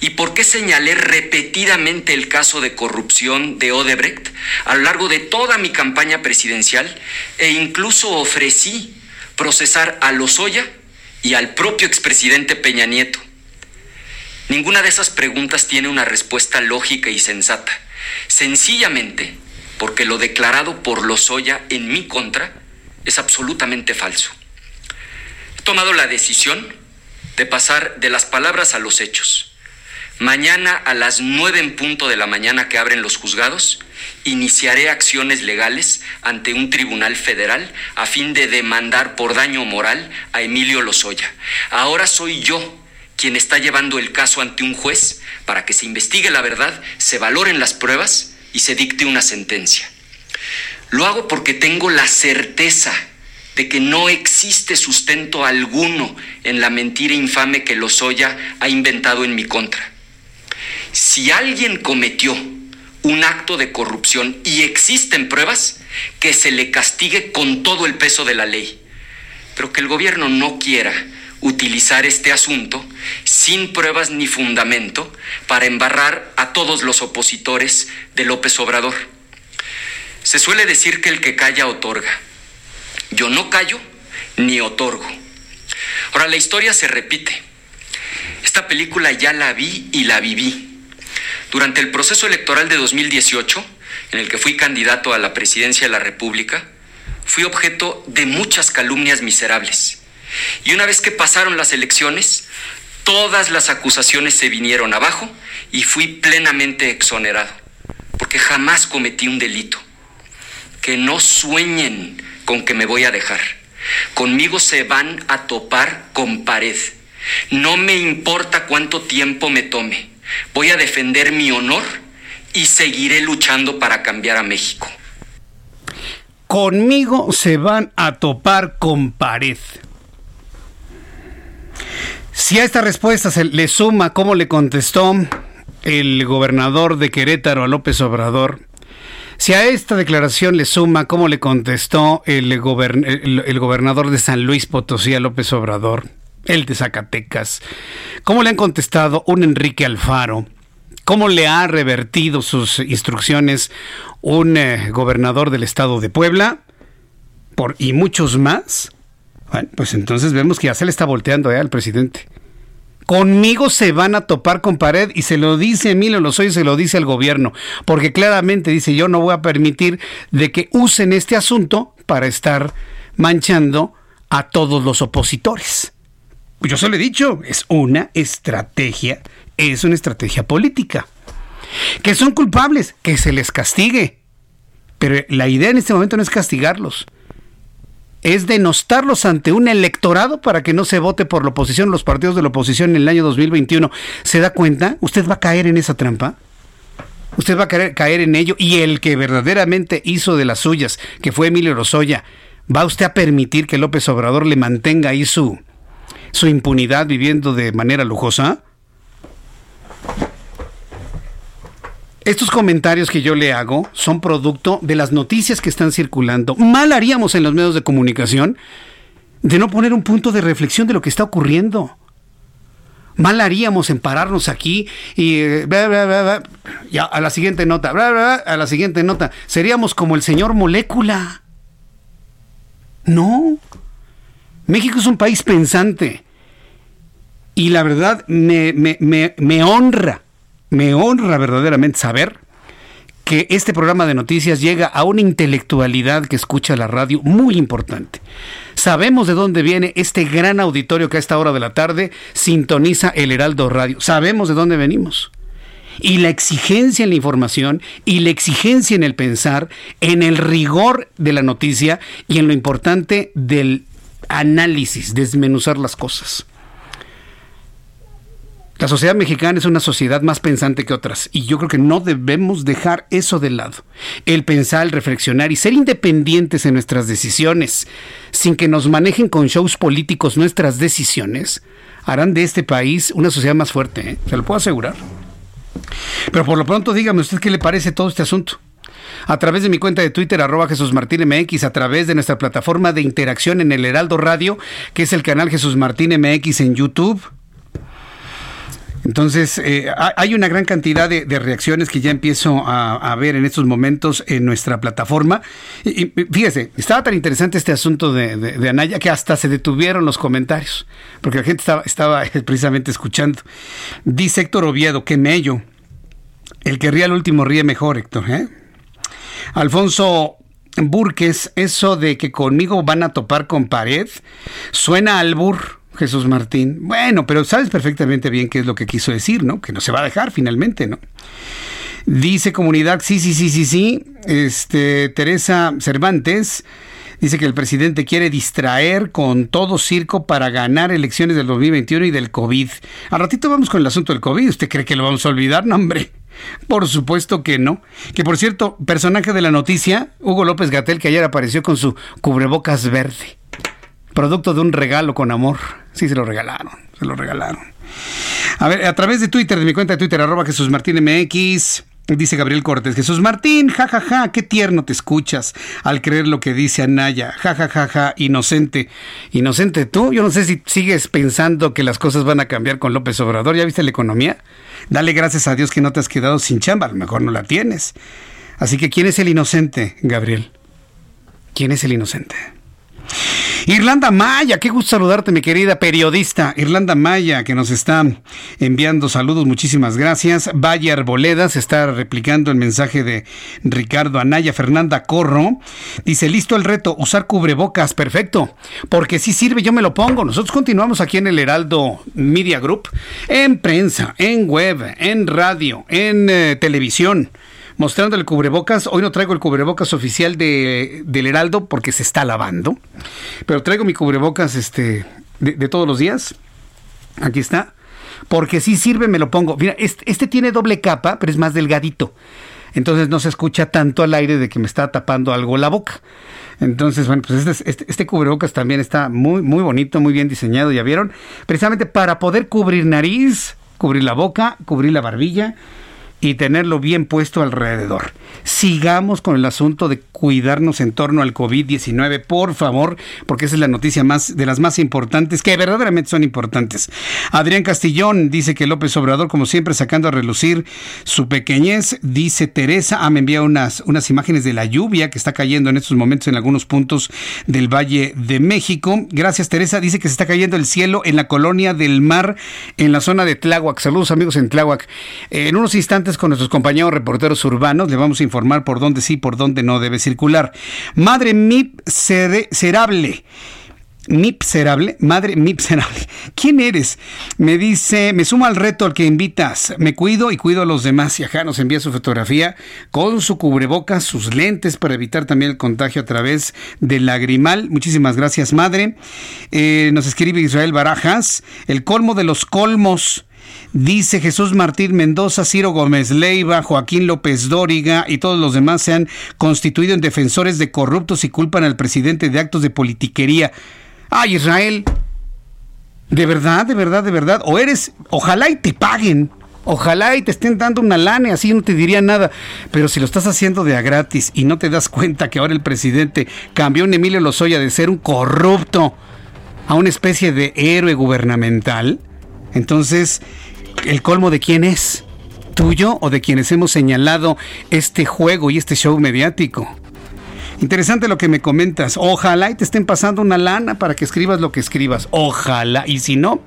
¿Y por qué señalé repetidamente el caso de corrupción de Odebrecht a lo largo de toda mi campaña presidencial e incluso ofrecí procesar a Lozoya y al propio expresidente Peña Nieto. Ninguna de esas preguntas tiene una respuesta lógica y sensata, sencillamente porque lo declarado por Lozoya en mi contra es absolutamente falso. He tomado la decisión de pasar de las palabras a los hechos. Mañana a las nueve en punto de la mañana que abren los juzgados, iniciaré acciones legales ante un tribunal federal a fin de demandar por daño moral a Emilio Lozoya. Ahora soy yo quien está llevando el caso ante un juez para que se investigue la verdad, se valoren las pruebas y se dicte una sentencia. Lo hago porque tengo la certeza de que no existe sustento alguno en la mentira infame que Lozoya ha inventado en mi contra. Si alguien cometió un acto de corrupción y existen pruebas, que se le castigue con todo el peso de la ley. Pero que el gobierno no quiera utilizar este asunto sin pruebas ni fundamento para embarrar a todos los opositores de López Obrador. Se suele decir que el que calla otorga. Yo no callo ni otorgo. Ahora, la historia se repite. Esta película ya la vi y la viví. Durante el proceso electoral de 2018, en el que fui candidato a la presidencia de la República, fui objeto de muchas calumnias miserables. Y una vez que pasaron las elecciones, todas las acusaciones se vinieron abajo y fui plenamente exonerado, porque jamás cometí un delito. Que no sueñen con que me voy a dejar. Conmigo se van a topar con pared. No me importa cuánto tiempo me tome. Voy a defender mi honor y seguiré luchando para cambiar a México. Conmigo se van a topar con pared. Si a esta respuesta se le suma cómo le contestó el gobernador de Querétaro a López Obrador, Si a esta declaración le suma cómo le contestó el, el, gobernador de San Luis Potosí a López Obrador, el de Zacatecas, cómo le han contestado un Enrique Alfaro, cómo le ha revertido sus instrucciones un eh, gobernador del estado de Puebla, y muchos más, bueno, pues entonces vemos que ya se le está volteando eh, al presidente. Conmigo se van a topar con pared y se lo dice Emilio Lozoya y se lo dice al gobierno, porque claramente dice yo no voy a permitir de que usen este asunto para estar manchando a todos los opositores. Yo se lo he dicho, es una estrategia, es una estrategia política. Que son culpables, que se les castigue. Pero la idea en este momento no es castigarlos es denostarlos ante un electorado para que no se vote por la oposición, los partidos de la oposición en el año 2021. ¿Se da cuenta? ¿Usted va a caer en esa trampa? Usted va a caer, caer en ello y el que verdaderamente hizo de las suyas, que fue Emilio Rosoya, ¿va usted a permitir que López Obrador le mantenga ahí su, su impunidad viviendo de manera lujosa? Estos comentarios que yo le hago son producto de las noticias que están circulando. Mal haríamos en los medios de comunicación de no poner un punto de reflexión de lo que está ocurriendo. Mal haríamos en pararnos aquí y eh, ya, a la siguiente nota, a la siguiente nota. Seríamos como el señor molécula. No. México es un país pensante. Y la verdad me, me, me honra me honra verdaderamente saber que este programa de noticias llega a una intelectualidad que escucha la radio muy importante. Sabemos de dónde viene este gran auditorio que a esta hora de la tarde sintoniza el Heraldo Radio. Sabemos de dónde venimos. Y la exigencia en la información y la exigencia en el pensar, en el rigor de la noticia y en lo importante del análisis, desmenuzar las cosas. La sociedad mexicana es una sociedad más pensante que otras y yo creo que no debemos dejar eso de lado. El pensar, el reflexionar y ser independientes en nuestras decisiones, sin que nos manejen con shows políticos nuestras decisiones, harán de este país una sociedad más fuerte, ¿eh? se lo puedo asegurar. Pero por lo pronto dígame usted qué le parece todo este asunto a través de mi cuenta de Twitter, arroba Jesús Martín MX, a través de nuestra plataforma de interacción en el Heraldo Radio, que es el canal Jesús Martín MX en YouTube. Entonces, eh, hay una gran cantidad de, reacciones que ya empiezo a, ver en estos momentos en nuestra plataforma. Y, fíjese, estaba tan interesante este asunto de, Anaya que hasta se detuvieron los comentarios, porque la gente estaba, estaba precisamente escuchando. Dice Héctor Oviedo, que mello. El que ríe al último ríe mejor, Héctor. ¿eh? Alfonso Burques, eso de que conmigo van a topar con pared, suena al bur Jesús Martín. Bueno, pero sabes perfectamente bien qué es lo que quiso decir, ¿no? Que no se va a dejar finalmente, ¿no? Dice comunidad, sí, sí, sí, sí, sí. Este, Teresa Cervantes dice que el presidente quiere distraer con todo circo para ganar elecciones del 2021 y del COVID. Al ratito vamos con el asunto del COVID. ¿Usted cree que lo vamos a olvidar? No, hombre. Por supuesto que no. Que por cierto, personaje de la noticia, Hugo López Gatel, que ayer apareció con su cubrebocas verde producto de un regalo con amor. Sí, se lo regalaron, se lo regalaron. A ver, a través de Twitter, de mi cuenta de Twitter, arroba Jesús Martín MX, dice Gabriel Cortés, Jesús Martín, jajaja, ja, ja, qué tierno te escuchas al creer lo que dice Anaya, jajajaja, ja, inocente. Inocente tú, yo no sé si sigues pensando que las cosas van a cambiar con López Obrador, ¿ya viste la economía? Dale gracias a Dios que no te has quedado sin chamba, a lo mejor no la tienes. Así que, ¿quién es el inocente, Gabriel? ¿Quién es el inocente? Irlanda Maya, qué gusto saludarte, mi querida periodista. Irlanda Maya, que nos está enviando saludos, muchísimas gracias. Valle Arboledas está replicando el mensaje de Ricardo Anaya. Fernanda Corro dice: Listo el reto, usar cubrebocas, perfecto. Porque si sirve, yo me lo pongo. Nosotros continuamos aquí en el Heraldo Media Group, en prensa, en web, en radio, en eh, televisión mostrando el cubrebocas. Hoy no traigo el cubrebocas oficial de, del Heraldo porque se está lavando, pero traigo mi cubrebocas este, de, todos los días. Aquí está. Porque si sirve, me lo pongo. Mira, este, este, tiene doble capa, pero es más delgadito. Entonces no se escucha tanto al aire de que me está tapando algo la boca. Entonces, bueno, pues este, este, este, cubrebocas también está muy, muy bonito, muy bien diseñado, ya vieron. Precisamente para poder cubrir nariz, cubrir la boca, cubrir la barbilla y tenerlo bien puesto alrededor. Sigamos con el asunto de cuidarnos en torno al COVID-19, por favor, porque esa es la noticia más de las más importantes, que verdaderamente son importantes. Adrián Castillón dice que López Obrador, como siempre, sacando a relucir su pequeñez, dice Teresa, ah, me envía unas, unas imágenes de la lluvia que está cayendo en estos momentos en algunos puntos del Valle de México. Gracias, Teresa. Dice que se está cayendo el cielo en la colonia del mar, en la zona de Tláhuac. Saludos, amigos en Tláhuac. en unos instantes, con nuestros compañeros reporteros urbanos, le vamos a informar por dónde sí, por dónde no debe circular. Madre miserable. Mipserable, madre mipserable. ¿Quién eres? Me dice, me sumo al reto al que invitas. Me cuido y cuido a los demás. Y acá nos envía su fotografía con su cubrebocas, sus lentes para evitar también el contagio a través del lagrimal. Muchísimas gracias, madre. Eh, nos escribe Israel Barajas. El colmo de los colmos. Dice Jesús Martín Mendoza, Ciro Gómez Leiva, Joaquín López Dóriga y todos los demás se han constituido en defensores de corruptos y culpan al presidente de actos de politiquería. Ay, Israel, de verdad, de verdad, de verdad. O eres, ojalá y te paguen. Ojalá y te estén dando una lana, así no te diría nada. Pero si lo estás haciendo de a gratis y no te das cuenta que ahora el presidente cambió en Emilio Lozoya de ser un corrupto a una especie de héroe gubernamental, entonces, ¿el colmo de quién es? ¿Tuyo o de quienes hemos señalado este juego y este show mediático? Interesante lo que me comentas. Ojalá y te estén pasando una lana para que escribas lo que escribas. Ojalá. Y si no,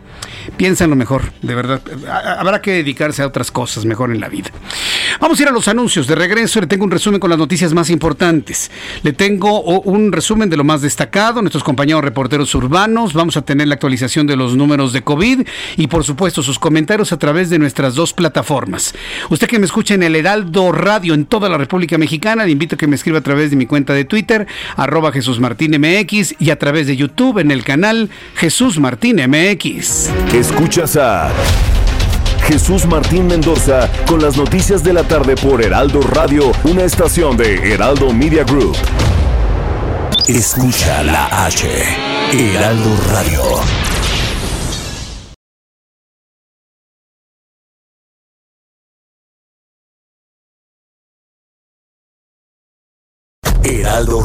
piensa en lo mejor. De verdad. Habrá que dedicarse a otras cosas mejor en la vida. Vamos a ir a los anuncios. De regreso le tengo un resumen con las noticias más importantes. Le tengo un resumen de lo más destacado. Nuestros compañeros reporteros urbanos. Vamos a tener la actualización de los números de COVID. Y por supuesto sus comentarios a través de nuestras dos plataformas. Usted que me escucha en el Heraldo Radio en toda la República Mexicana, le invito a que me escriba a través de mi cuenta de Twitter, arroba Jesús Martín MX y a través de YouTube en el canal Jesús Martín MX. Escuchas a Jesús Martín Mendoza con las noticias de la tarde por Heraldo Radio, una estación de Heraldo Media Group. Escucha la H, Heraldo Radio.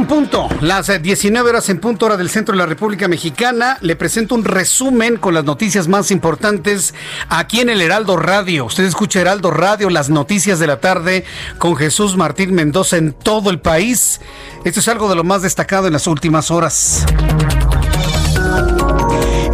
En punto, las 19 horas en punto hora del centro de la República Mexicana. Le presento un resumen con las noticias más importantes aquí en el Heraldo Radio. Usted escucha Heraldo Radio, las noticias de la tarde con Jesús Martín Mendoza en todo el país. Esto es algo de lo más destacado en las últimas horas.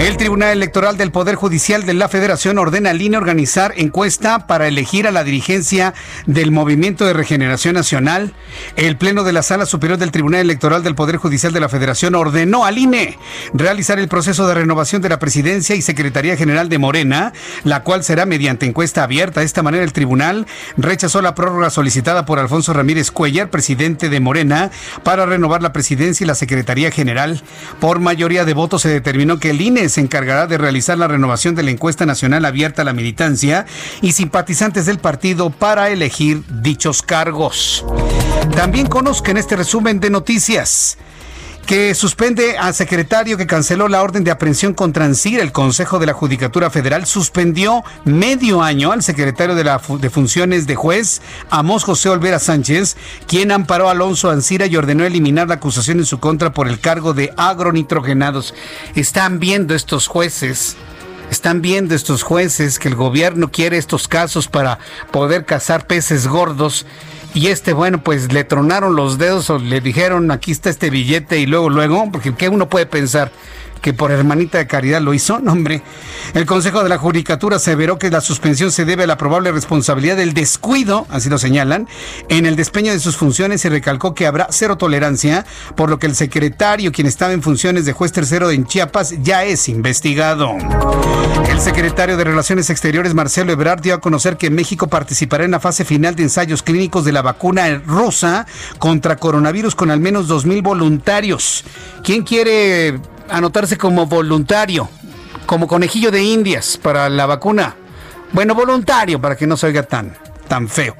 El Tribunal Electoral del Poder Judicial de la Federación ordena al INE organizar encuesta para elegir a la dirigencia del Movimiento de Regeneración Nacional. El Pleno de la Sala Superior del Tribunal Electoral del Poder Judicial de la Federación ordenó al INE realizar el proceso de renovación de la presidencia y Secretaría General de Morena, la cual será mediante encuesta abierta. De esta manera, el tribunal rechazó la prórroga solicitada por Alfonso Ramírez Cuellar, presidente de Morena, para renovar la presidencia y la Secretaría General. Por mayoría de votos se determinó que el INE se encargará de realizar la renovación de la encuesta nacional abierta a la militancia y simpatizantes del partido para elegir dichos cargos. También conozcan este resumen de noticias que suspende al secretario que canceló la orden de aprehensión contra Ansir. El Consejo de la Judicatura Federal suspendió medio año al secretario de, Funciones de Juez, Amos José Olvera Sánchez, quien amparó a Alonso Ansira y ordenó eliminar la acusación en su contra por el cargo de agronitrogenados. Están viendo estos jueces. Están viendo estos jueces que el gobierno quiere estos casos para poder cazar peces gordos y este, bueno, pues le tronaron los dedos o le dijeron, aquí está este billete y luego, luego, porque ¿qué uno puede pensar? Que por hermanita de caridad lo hizo. No, hombre. El Consejo de la Judicatura aseveró que la suspensión se debe a la probable responsabilidad del descuido, así lo señalan, en el despeño de sus funciones y recalcó que habrá cero tolerancia, por lo que el secretario, quien estaba en funciones de juez tercero en Chiapas, ya es investigado. El secretario de Relaciones Exteriores, Marcelo Ebrard, dio a conocer que México participará en la fase final de ensayos clínicos de la vacuna rusa contra coronavirus con al menos 2.000 voluntarios. ¿Quién quiere anotarse como voluntario, como conejillo de indias para la vacuna. Bueno, voluntario para que no se oiga tan, tan feo.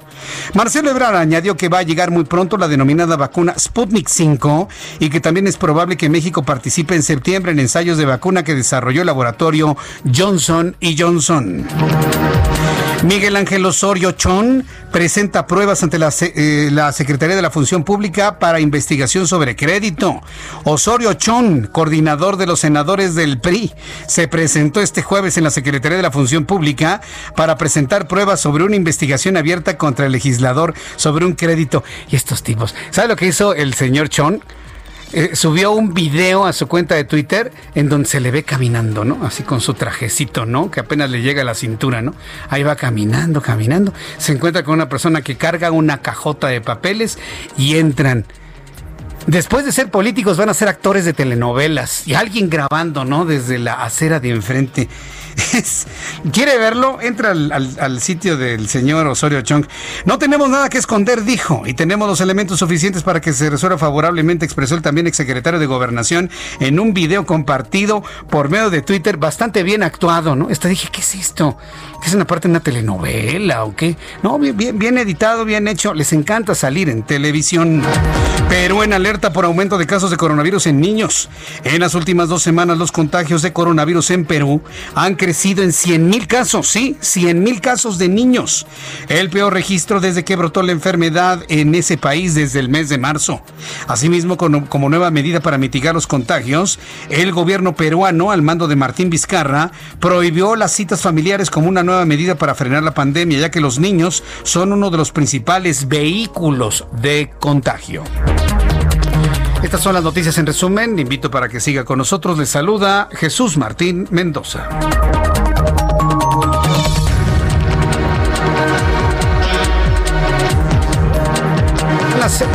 Marcelo Ebrard añadió que va a llegar muy pronto la denominada vacuna Sputnik 5 y que también es probable que México participe en septiembre en ensayos de vacuna que desarrolló el laboratorio Johnson y Johnson. Miguel Ángel Osorio Chón presenta pruebas ante la, eh, la, Secretaría de la Función Pública para investigación sobre crédito. Osorio Chón, coordinador de los senadores del PRI, se presentó este jueves en la Secretaría de la Función Pública para presentar pruebas sobre una investigación abierta contra el legislador sobre un crédito. Y estos tipos, ¿sabe lo que hizo el señor Chón? Eh, subió un video a su cuenta de Twitter en donde se le ve caminando, ¿no? Así con su trajecito, ¿no? Que apenas le llega a la cintura, ¿no? Ahí va caminando, caminando. Se encuentra con una persona que carga una cajota de papeles y entran. Después de ser políticos van a ser actores de telenovelas y alguien grabando, ¿no? Desde la acera de enfrente. ¿Quiere verlo? Entra al, sitio del señor Osorio Chong. No tenemos nada que esconder, dijo, y tenemos los elementos suficientes para que se resuelva favorablemente, expresó el también exsecretario de Gobernación en un video compartido por medio de Twitter, bastante bien actuado, ¿no? Esta dije, ¿qué es esto? ¿Qué es una parte de una telenovela o qué? No, bien, bien editado, bien hecho. Les encanta salir en televisión. Pero en alerta por aumento de casos de coronavirus en niños. En las últimas dos semanas, los contagios de coronavirus en Perú han crecido en 100 mil casos, sí, 100 mil casos de niños. El peor registro desde que brotó la enfermedad en ese país desde el mes de marzo. Asimismo, como nueva medida para mitigar los contagios, el gobierno peruano, al mando de Martín Vizcarra, prohibió las citas familiares como una nueva medida para frenar la pandemia, ya que los niños son uno de los principales vehículos de contagio. Estas son las noticias en resumen. invito para que siga con nosotros. Les saluda Jesús Martín Mendoza.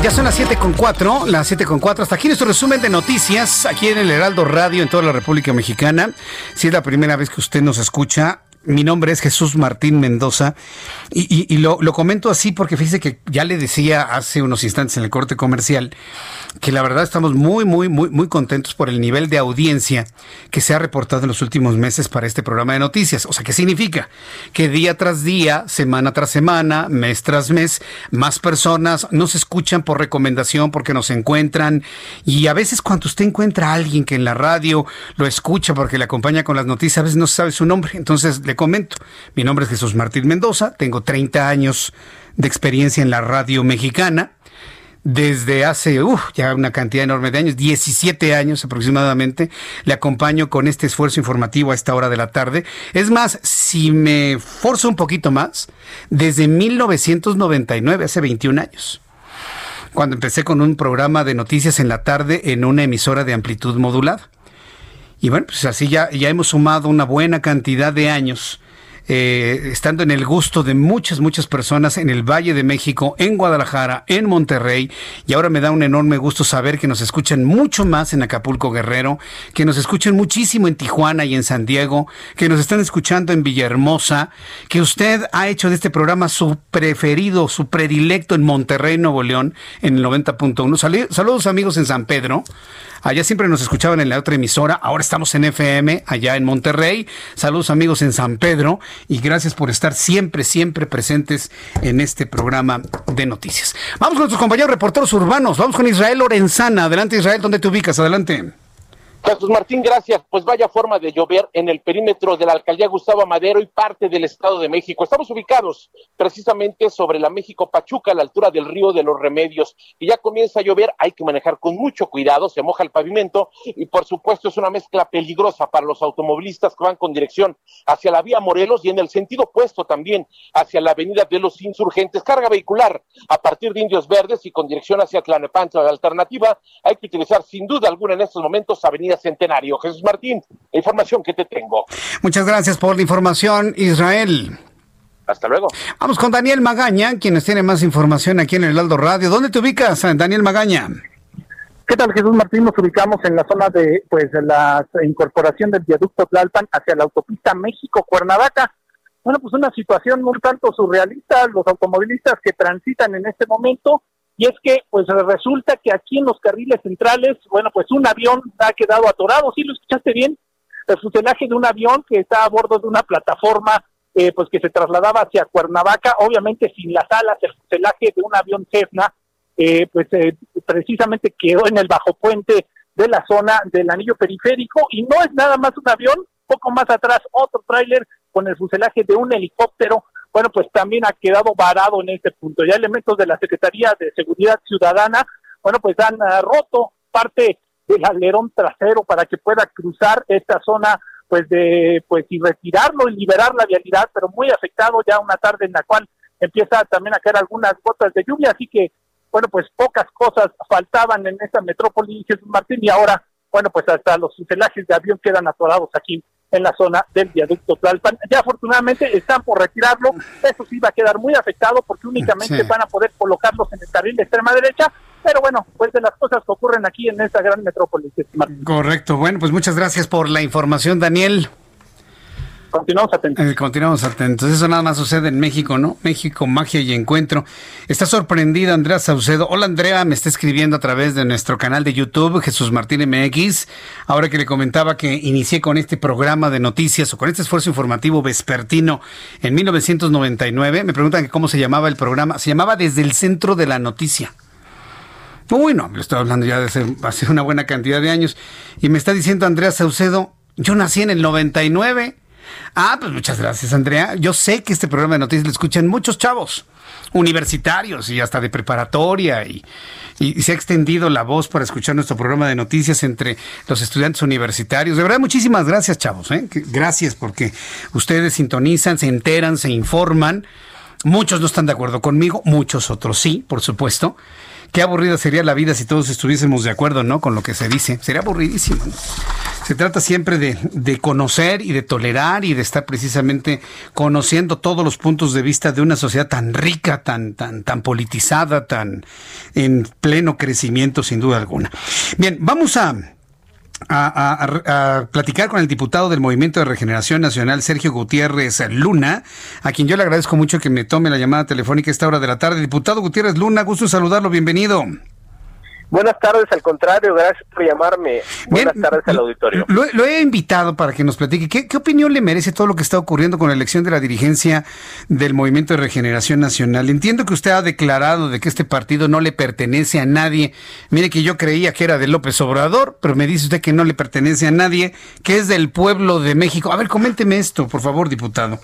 ya son las 7 con 4, las 7 con 4. Hasta aquí nuestro resumen de noticias, aquí en el Heraldo Radio, en toda la República Mexicana. Si es la primera vez que usted nos escucha, mi nombre es Jesús Martín Mendoza y, lo, lo, comento así porque fíjese que ya le decía hace unos instantes en el corte comercial que la verdad estamos muy, muy, muy, muy contentos por el nivel de audiencia que se ha reportado en los últimos meses para este programa de noticias. O sea, ¿qué significa? Que día tras día, semana tras semana, mes tras mes, más personas nos escuchan por recomendación porque nos encuentran y a veces cuando usted encuentra a alguien que en la radio lo escucha porque le acompaña con las noticias, a veces no sabe su nombre. Entonces comento, mi nombre es Jesús Martín Mendoza, tengo 30 años de experiencia en la radio mexicana desde hace ya una cantidad enorme de años, 17 años aproximadamente, le acompaño con este esfuerzo informativo a esta hora de la tarde. Es más, si me forzo un poquito más, desde 1999, hace 21 años, cuando empecé con un programa de noticias en la tarde en una emisora de amplitud modulada. Y bueno, pues así ya, ya hemos sumado una buena cantidad de años eh, estando en el gusto de muchas, muchas personas en el Valle de México, en Guadalajara, en Monterrey. Y ahora me da un enorme gusto saber que nos escuchan mucho más en Acapulco Guerrero, que nos escuchan muchísimo en Tijuana y en San Diego, que nos están escuchando en Villahermosa, que usted ha hecho de este programa su preferido, su predilecto en Monterrey, Nuevo León, en el 90.1. Saludos amigos en San Pedro. Allá siempre nos escuchaban en la otra emisora, ahora estamos en FM, allá en Monterrey. Saludos amigos en San Pedro y gracias por estar siempre, siempre presentes en este programa de noticias. Vamos con nuestros compañeros reporteros urbanos, vamos con Israel Lorenzana. Adelante Israel, ¿dónde te ubicas? Adelante. Jesús Martín, gracias. Pues vaya forma de llover en el perímetro de la alcaldía Gustavo Madero y parte del Estado de México. Estamos ubicados precisamente sobre la México Pachuca, a la altura del río de los Remedios. Y ya comienza a llover, hay que manejar con mucho cuidado, se moja el pavimento y por supuesto es una mezcla peligrosa para los automovilistas que van con dirección hacia la vía Morelos y en el sentido opuesto también hacia la avenida de los insurgentes. Carga vehicular a partir de Indios Verdes y con dirección hacia Tlanepantla. La alternativa hay que utilizar sin duda alguna en estos momentos avenida Avenida Centenario. Jesús Martín, la información que te tengo. Muchas gracias por la información, Israel. Hasta luego. Vamos con Daniel Magaña, quienes tiene más información aquí en el Aldo Radio. ¿Dónde te ubicas, Daniel Magaña? ¿Qué tal, Jesús Martín? Nos ubicamos en la zona de pues la incorporación del viaducto Tlalpan hacia la autopista México-Cuernavaca. Bueno, pues una situación un tanto surrealista, los automovilistas que transitan en este momento, y es que pues resulta que aquí en los carriles centrales, bueno, pues un avión ha quedado atorado, ¿sí lo escuchaste bien? El fuselaje de un avión que está a bordo de una plataforma eh, pues que se trasladaba hacia Cuernavaca, obviamente sin las alas, el fuselaje de un avión Cessna, eh, pues eh, precisamente quedó en el bajo puente de la zona del anillo periférico y no es nada más un avión, poco más atrás otro tráiler con el fuselaje de un helicóptero, bueno, pues también ha quedado varado en este punto. Ya elementos de la Secretaría de Seguridad Ciudadana, bueno, pues han uh, roto parte del alerón trasero para que pueda cruzar esta zona pues de pues y retirarlo y liberar la vialidad, pero muy afectado ya una tarde en la cual empieza también a caer algunas gotas de lluvia, así que bueno, pues pocas cosas faltaban en esta metrópoli Jesús Martín y ahora, bueno, pues hasta los fuselajes de avión quedan atorados aquí en la zona del viaducto Tlalpan. Ya afortunadamente están por retirarlo, eso sí va a quedar muy afectado porque únicamente van a poder colocarlos en el carril de extrema derecha, pero bueno, pues de las cosas que ocurren aquí en esta gran metrópoli. Correcto, bueno, pues muchas gracias por la información, Daniel. Continuamos atentos. Eh, continuamos atentos. Eso nada más sucede en México, ¿no? México, magia y encuentro. Está sorprendida Andrea Saucedo. Hola Andrea, me está escribiendo a través de nuestro canal de YouTube, Jesús Martín MX. Ahora que le comentaba que inicié con este programa de noticias o con este esfuerzo informativo vespertino en 1999, me preguntan cómo se llamaba el programa. Se llamaba Desde el Centro de la Noticia. Uy, no, lo estoy hablando ya de hace, hace una buena cantidad de años. Y me está diciendo Andrea Saucedo, yo nací en el 99 Ah, pues muchas gracias, Andrea. Yo sé que este programa de noticias lo escuchan muchos chavos universitarios y hasta de preparatoria y, se ha extendido la voz para escuchar nuestro programa de noticias entre los estudiantes universitarios. De verdad, muchísimas gracias, chavos. ¿eh? Gracias porque ustedes sintonizan, se enteran, se informan. Muchos no están de acuerdo conmigo, muchos otros sí, por supuesto. Qué aburrida sería la vida si todos estuviésemos de acuerdo, ¿no? Con lo que se dice. Sería aburridísimo. Se trata siempre de, de, conocer y de tolerar y de estar precisamente conociendo todos los puntos de vista de una sociedad tan rica, tan, tan, tan politizada, tan en pleno crecimiento, sin duda alguna. Bien, vamos a a, platicar con el diputado del Movimiento de Regeneración Nacional, Sergio Gutiérrez Luna, a quien yo le agradezco mucho que me tome la llamada telefónica a esta hora de la tarde. Diputado Gutiérrez Luna, gusto saludarlo, bienvenido. Buenas tardes, al contrario, gracias por llamarme. Buenas tardes al auditorio. Lo, he invitado para que nos platique. ¿Qué, opinión le merece todo lo que está ocurriendo con la elección de la dirigencia del Movimiento de Regeneración Nacional? Entiendo que usted ha declarado de que este partido no le pertenece a nadie. Mire que yo creía que era de López Obrador, pero me dice usted que no le pertenece a nadie, que es del pueblo de México. A ver, coménteme esto, por favor, diputado.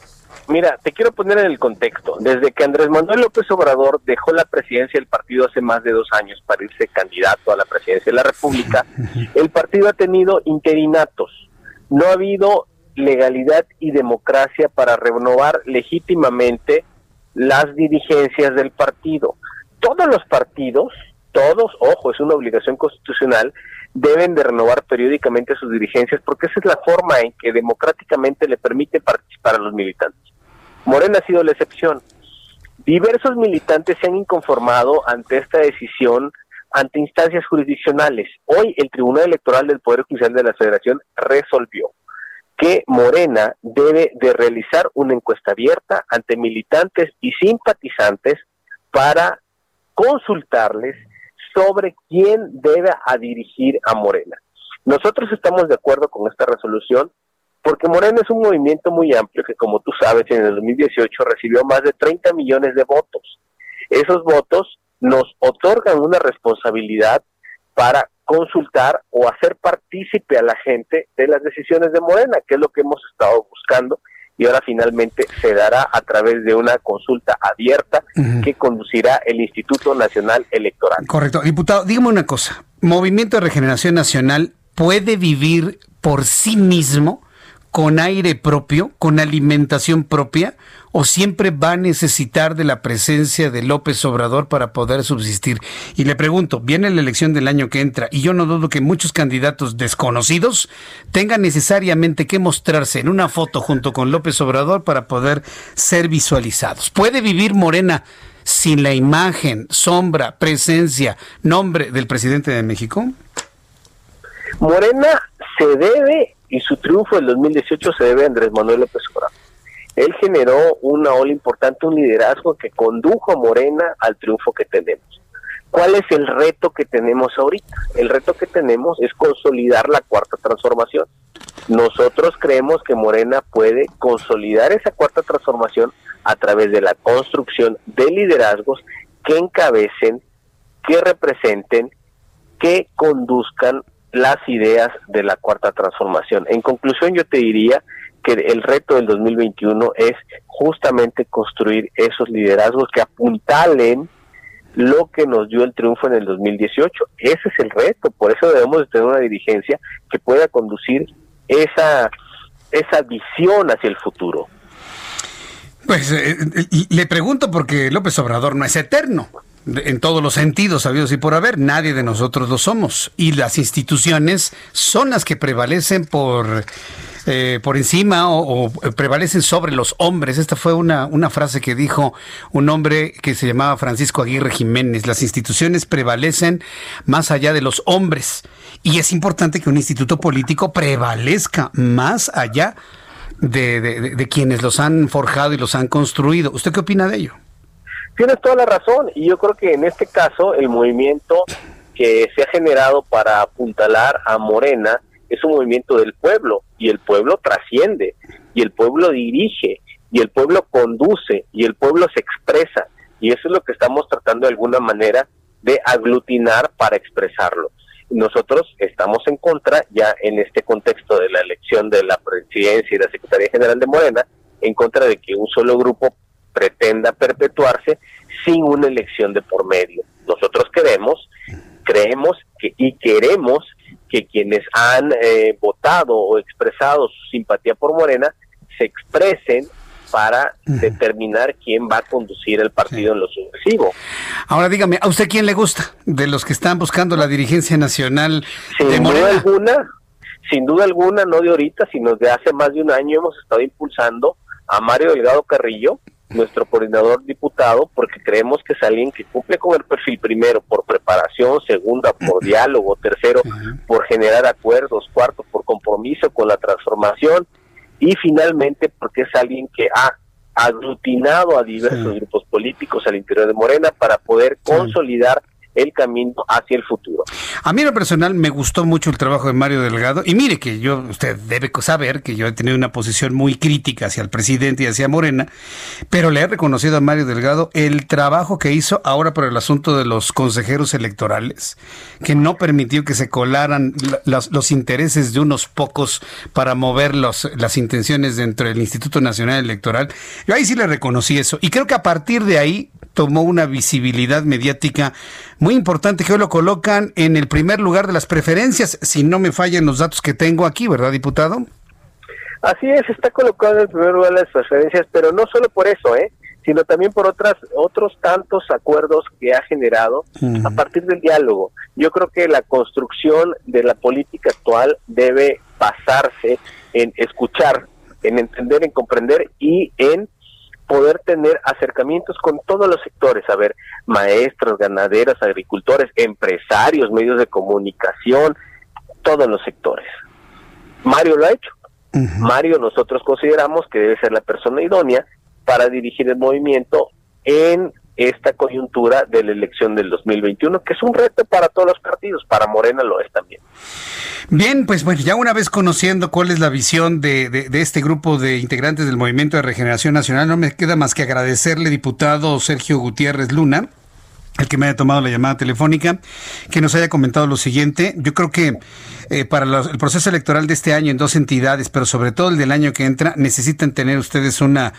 Mira, te quiero poner en el contexto. Desde que Andrés Manuel López Obrador dejó la presidencia del partido hace más de dos años para irse candidato a la presidencia de la República, el partido ha tenido interinatos. No ha habido legalidad y democracia para renovar legítimamente las dirigencias del partido. Todos los partidos, todos, ojo, es una obligación constitucional, deben de renovar periódicamente sus dirigencias porque esa es la forma en que democráticamente le permite participar a los militantes. Morena ha sido la excepción. Diversos militantes se han inconformado ante esta decisión ante instancias jurisdiccionales. Hoy el Tribunal Electoral del Poder Judicial de la Federación resolvió que Morena debe de realizar una encuesta abierta ante militantes y simpatizantes para consultarles sobre quién debe dirigir a Morena. Nosotros estamos de acuerdo con esta resolución porque Morena es un movimiento muy amplio que, como tú sabes, en el 2018 recibió más de 30 millones de votos. Esos votos nos otorgan una responsabilidad para consultar o hacer partícipe a la gente de las decisiones de Morena, que es lo que hemos estado buscando y ahora finalmente se dará a través de una consulta abierta que conducirá el Instituto Nacional Electoral. Correcto. Diputado, dígame una cosa. ¿Movimiento de Regeneración Nacional puede vivir por sí mismo con aire propio, con alimentación propia, o siempre va a necesitar de la presencia de López Obrador para poder subsistir? Y le pregunto, viene la elección del año que entra y yo no dudo que muchos candidatos desconocidos tengan necesariamente que mostrarse en una foto junto con López Obrador para poder ser visualizados. ¿Puede vivir Morena sin la imagen, sombra, presencia, nombre del presidente de México? Morena se debe, y su triunfo en 2018 se debe a Andrés Manuel López Obrador. Él generó una ola importante, un liderazgo que condujo a Morena al triunfo que tenemos. ¿Cuál es el reto que tenemos ahorita? El reto que tenemos es consolidar la cuarta transformación. Nosotros creemos que Morena puede consolidar esa cuarta transformación a través de la construcción de liderazgos que encabecen, que representen, que conduzcan las ideas de la cuarta transformación. En conclusión, yo te diría que el reto del 2021 es justamente construir esos liderazgos que apuntalen lo que nos dio el triunfo en el 2018. Ese es el reto, por eso debemos de tener una dirigencia que pueda conducir esa, esa visión hacia el futuro. Pues eh, eh, le pregunto porque López Obrador no es eterno en todos los sentidos sabidos y por haber, nadie de nosotros lo somos. Y las instituciones son las que prevalecen por, eh, por encima o, prevalecen sobre los hombres. Esta fue una, una frase que dijo un hombre que se llamaba Francisco Aguirre Jiménez. Las instituciones prevalecen más allá de los hombres. Y es importante que un instituto político prevalezca más allá de, de quienes los han forjado y los han construido. ¿Usted qué opina de ello? Tienes toda la razón y yo creo que en este caso el movimiento que se ha generado para apuntalar a Morena es un movimiento del pueblo y el pueblo trasciende y el pueblo dirige y el pueblo conduce y el pueblo se expresa y eso es lo que estamos tratando de alguna manera de aglutinar para expresarlo. Nosotros estamos en contra ya en este contexto de la elección de la presidencia y la Secretaría General de Morena, en contra de que un solo grupo pretenda perpetuarse sin una elección de por medio. Nosotros queremos, creemos que, y queremos que quienes han eh, votado o expresado su simpatía por Morena se expresen para determinar quién va a conducir el partido en lo sucesivo. Ahora dígame, ¿a usted quién le gusta de los que están buscando la dirigencia nacional sin de Morena? Duda alguna, sin duda alguna, no de ahorita, sino de hace más de un año hemos estado impulsando a Mario Delgado Carrillo, nuestro coordinador diputado, porque creemos que es alguien que cumple con el perfil primero por preparación, segunda por diálogo, tercero por generar acuerdos, cuarto por compromiso con la transformación y finalmente porque es alguien que ha aglutinado a diversos grupos políticos al interior de Morena para poder consolidar el camino hacia el futuro. A mí en lo personal me gustó mucho el trabajo de Mario Delgado y mire que yo, usted debe saber que yo he tenido una posición muy crítica hacia el presidente y hacia Morena, pero le he reconocido a Mario Delgado el trabajo que hizo ahora por el asunto de los consejeros electorales, que no permitió que se colaran los, intereses de unos pocos para mover las intenciones dentro del Instituto Nacional Electoral. Yo ahí sí le reconocí eso y creo que a partir de ahí tomó una visibilidad mediática muy importante que hoy lo colocan en el primer lugar de las preferencias, si no me fallan los datos que tengo aquí, ¿verdad, diputado? Así es, está colocado en el primer lugar de las preferencias, pero no solo por eso, ¿eh? sino también por otras otros tantos acuerdos que ha generado a partir del diálogo. Yo creo que la construcción de la política actual debe basarse en escuchar, en entender, en comprender y en poder tener acercamientos con todos los sectores, a ver, maestros, ganaderos, agricultores, empresarios, medios de comunicación, todos los sectores. Mario lo ha hecho. Mario nosotros consideramos que debe ser la persona idónea para dirigir el movimiento en esta coyuntura de la elección del 2021, que es un reto para todos los partidos, para Morena lo es también. Bien, pues bueno, ya una vez conociendo cuál es la visión de, de, este grupo de integrantes del Movimiento de Regeneración Nacional, no me queda más que agradecerle, diputado Sergio Gutiérrez Luna, el que me haya tomado la llamada telefónica, que nos haya comentado lo siguiente. Yo creo que eh, para el proceso electoral de este año en dos entidades, pero sobre todo el del año que entra, necesitan tener ustedes una,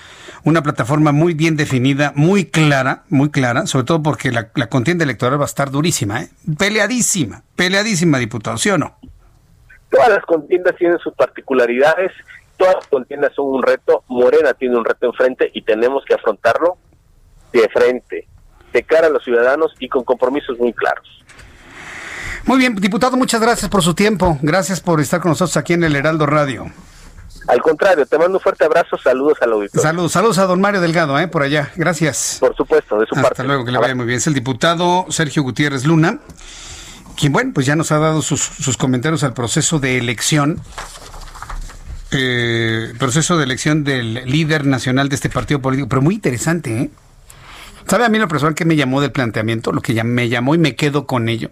una plataforma muy bien definida, muy clara, muy clara, sobre todo porque la, contienda electoral va a estar durísima, ¿eh? peleadísima, peleadísima, diputado, ¿sí o no? Todas las contiendas tienen sus particularidades Todas las contiendas son un reto, Morena tiene un reto enfrente y tenemos que afrontarlo de frente, de cara a los ciudadanos y con compromisos muy claros. Muy bien, diputado, muchas gracias por su tiempo. Gracias por estar con nosotros aquí en el Heraldo Radio. Al contrario, te mando un fuerte abrazo, saludos al auditorio. Saludos, saludos a don Mario Delgado, ¿eh? por allá. Gracias. Por supuesto, de su parte. Hasta luego, que le vaya muy bien. Es el diputado Sergio Gutiérrez Luna, quien, bueno, pues ya nos ha dado sus, sus comentarios al proceso de elección eh, proceso de elección del líder nacional de este partido político, pero muy interesante, ¿eh? ¿Sabe a mí lo personal que me llamó del planteamiento? Lo que me llamó y me quedo con ello.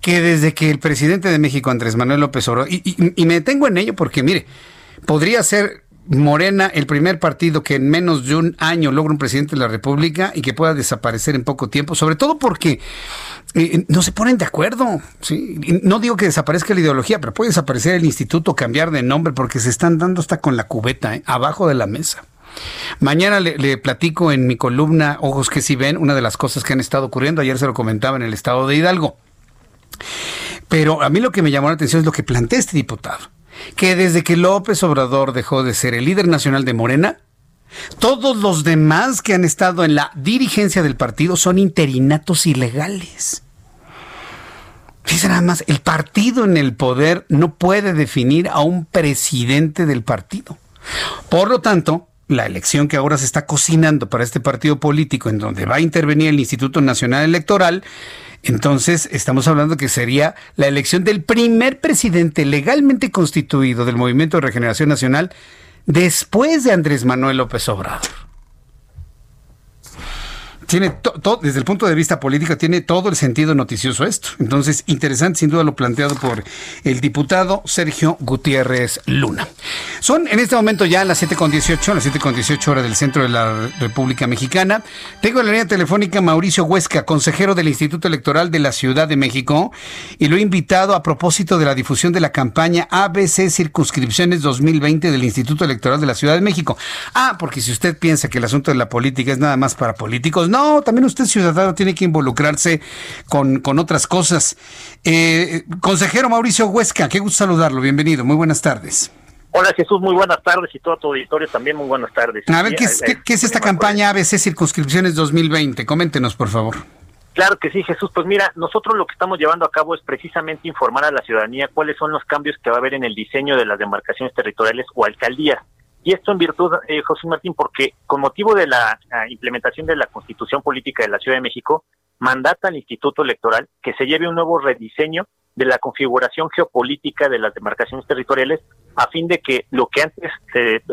Que desde que el presidente de México, Andrés Manuel López Obrador, y, me detengo en ello porque, mire, podría ser Morena el primer partido que en menos de un año logra un presidente de la República y que pueda desaparecer en poco tiempo, sobre todo porque eh, no se ponen de acuerdo. ¿sí? No digo que desaparezca la ideología, pero puede desaparecer el instituto, cambiar de nombre, porque se están dando hasta con la cubeta, ¿eh? abajo de la mesa. Mañana le, platico en mi columna Ojos que si ven una de las cosas que han estado ocurriendo. Ayer se lo comentaba en el estado de Hidalgo. Pero a mí lo que me llamó la atención es lo que plantea este diputado. Que desde que López Obrador dejó de ser el líder nacional de Morena, todos los demás que han estado en la dirigencia del partido son interinatos ilegales. Fíjense nada más, el partido en el poder no puede definir a un presidente del partido. Por lo tanto, la elección que ahora se está cocinando para este partido político, en donde va a intervenir el Instituto Nacional Electoral, entonces estamos hablando que sería la elección del primer presidente legalmente constituido del Movimiento de Regeneración Nacional después de Andrés Manuel López Obrador tiene todo, desde el punto de vista político, tiene todo el sentido noticioso esto. Entonces, interesante sin duda lo planteado por el diputado Sergio Gutiérrez Luna. Son en este momento ya las 7.18, las 7.18 horas del centro de la República Mexicana. Tengo en la línea telefónica Mauricio Huesca, consejero del Instituto Electoral de la Ciudad de México, y lo he invitado a propósito de la difusión de la campaña ABC Circunscripciones 2020 del Instituto Electoral de la Ciudad de México. Ah, porque si usted piensa que el asunto de la política es nada más para políticos, no, también usted ciudadano tiene que involucrarse con, otras cosas. Eh, consejero Mauricio Huesca, qué gusto saludarlo, bienvenido, muy buenas tardes. Hola Jesús, muy buenas tardes y todo tu auditorio también muy buenas tardes. A ver, ¿qué es, eh, qué, es esta campaña ABC Circunscripciones 2020? Coméntenos, por favor. Claro que sí, Jesús. Pues mira, nosotros lo que estamos llevando a cabo es precisamente informar a la ciudadanía cuáles son los cambios que va a haber en el diseño de las demarcaciones territoriales o alcaldías. Y esto en virtud, eh, José Martín, porque con motivo de la ah, implementación de la Constitución Política de la Ciudad de México, mandata al Instituto Electoral que se lleve un nuevo rediseño de la configuración geopolítica de las demarcaciones territoriales a fin de que lo que antes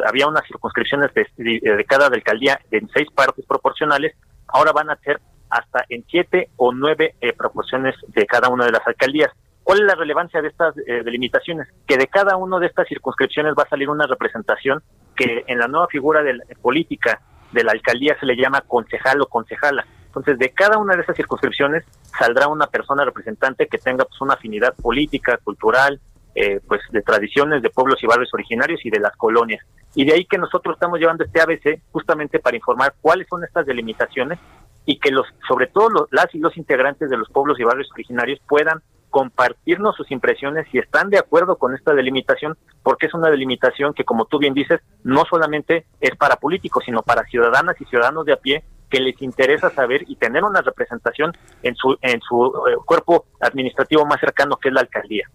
había unas circunscripciones de, cada alcaldía en seis partes proporcionales, ahora van a ser hasta en siete o nueve eh, proporciones de cada una de las alcaldías. ¿Cuál es la relevancia de estas eh, delimitaciones? Que de cada una de estas circunscripciones va a salir una representación que en la nueva figura de política de la alcaldía se le llama concejal o concejala. Entonces, de cada una de esas circunscripciones saldrá una persona representante que tenga pues una afinidad política, cultural, eh, pues de tradiciones de pueblos y barrios originarios y de las colonias. Y de ahí que nosotros estamos llevando este ABC justamente para informar cuáles son estas delimitaciones y que los, sobre todo los, las y los integrantes de los pueblos y barrios originarios puedan compartirnos sus impresiones si están de acuerdo con esta delimitación, porque es una delimitación que, como tú bien dices, no solamente es para políticos, sino para ciudadanas y ciudadanos de a pie que les interesa saber y tener una representación en su en su eh, cuerpo administrativo más cercano que es la alcaldía.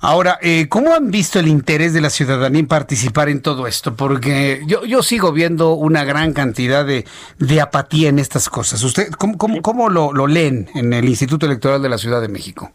Ahora, eh, ¿cómo han visto el interés de la ciudadanía en participar en todo esto? Porque yo, yo sigo viendo una gran cantidad de, de apatía en estas cosas. ¿Usted cómo, cómo, cómo lo, lo leen en el Instituto Electoral de la Ciudad de México?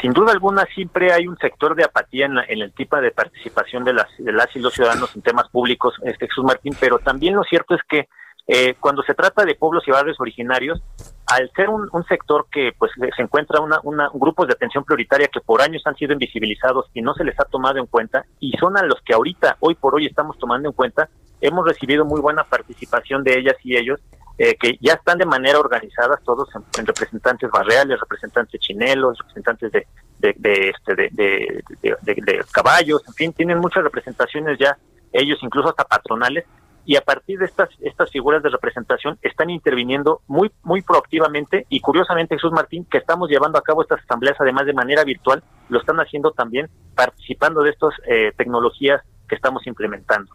Sin duda alguna siempre hay un sector de apatía en, el tipo de participación de las, de las y los ciudadanos en temas públicos, este Jesús Martín, pero también lo cierto es que eh, cuando se trata de pueblos y barrios originarios, al ser un, sector que pues se encuentra una, una, grupos de atención prioritaria que por años han sido invisibilizados y no se les ha tomado en cuenta y son a los que ahorita, hoy por hoy estamos tomando en cuenta, hemos recibido muy buena participación de ellas y ellos eh, que ya están de manera organizada todos en, representantes barriales, representantes chinelos, representantes de, de, este, de, caballos, en fin, tienen muchas representaciones ya, ellos incluso hasta patronales, y a partir de estas, estas figuras de representación están interviniendo muy, muy proactivamente y curiosamente Jesús Martín, que estamos llevando a cabo estas asambleas además de manera virtual, lo están haciendo también participando de estas eh, tecnologías que estamos implementando.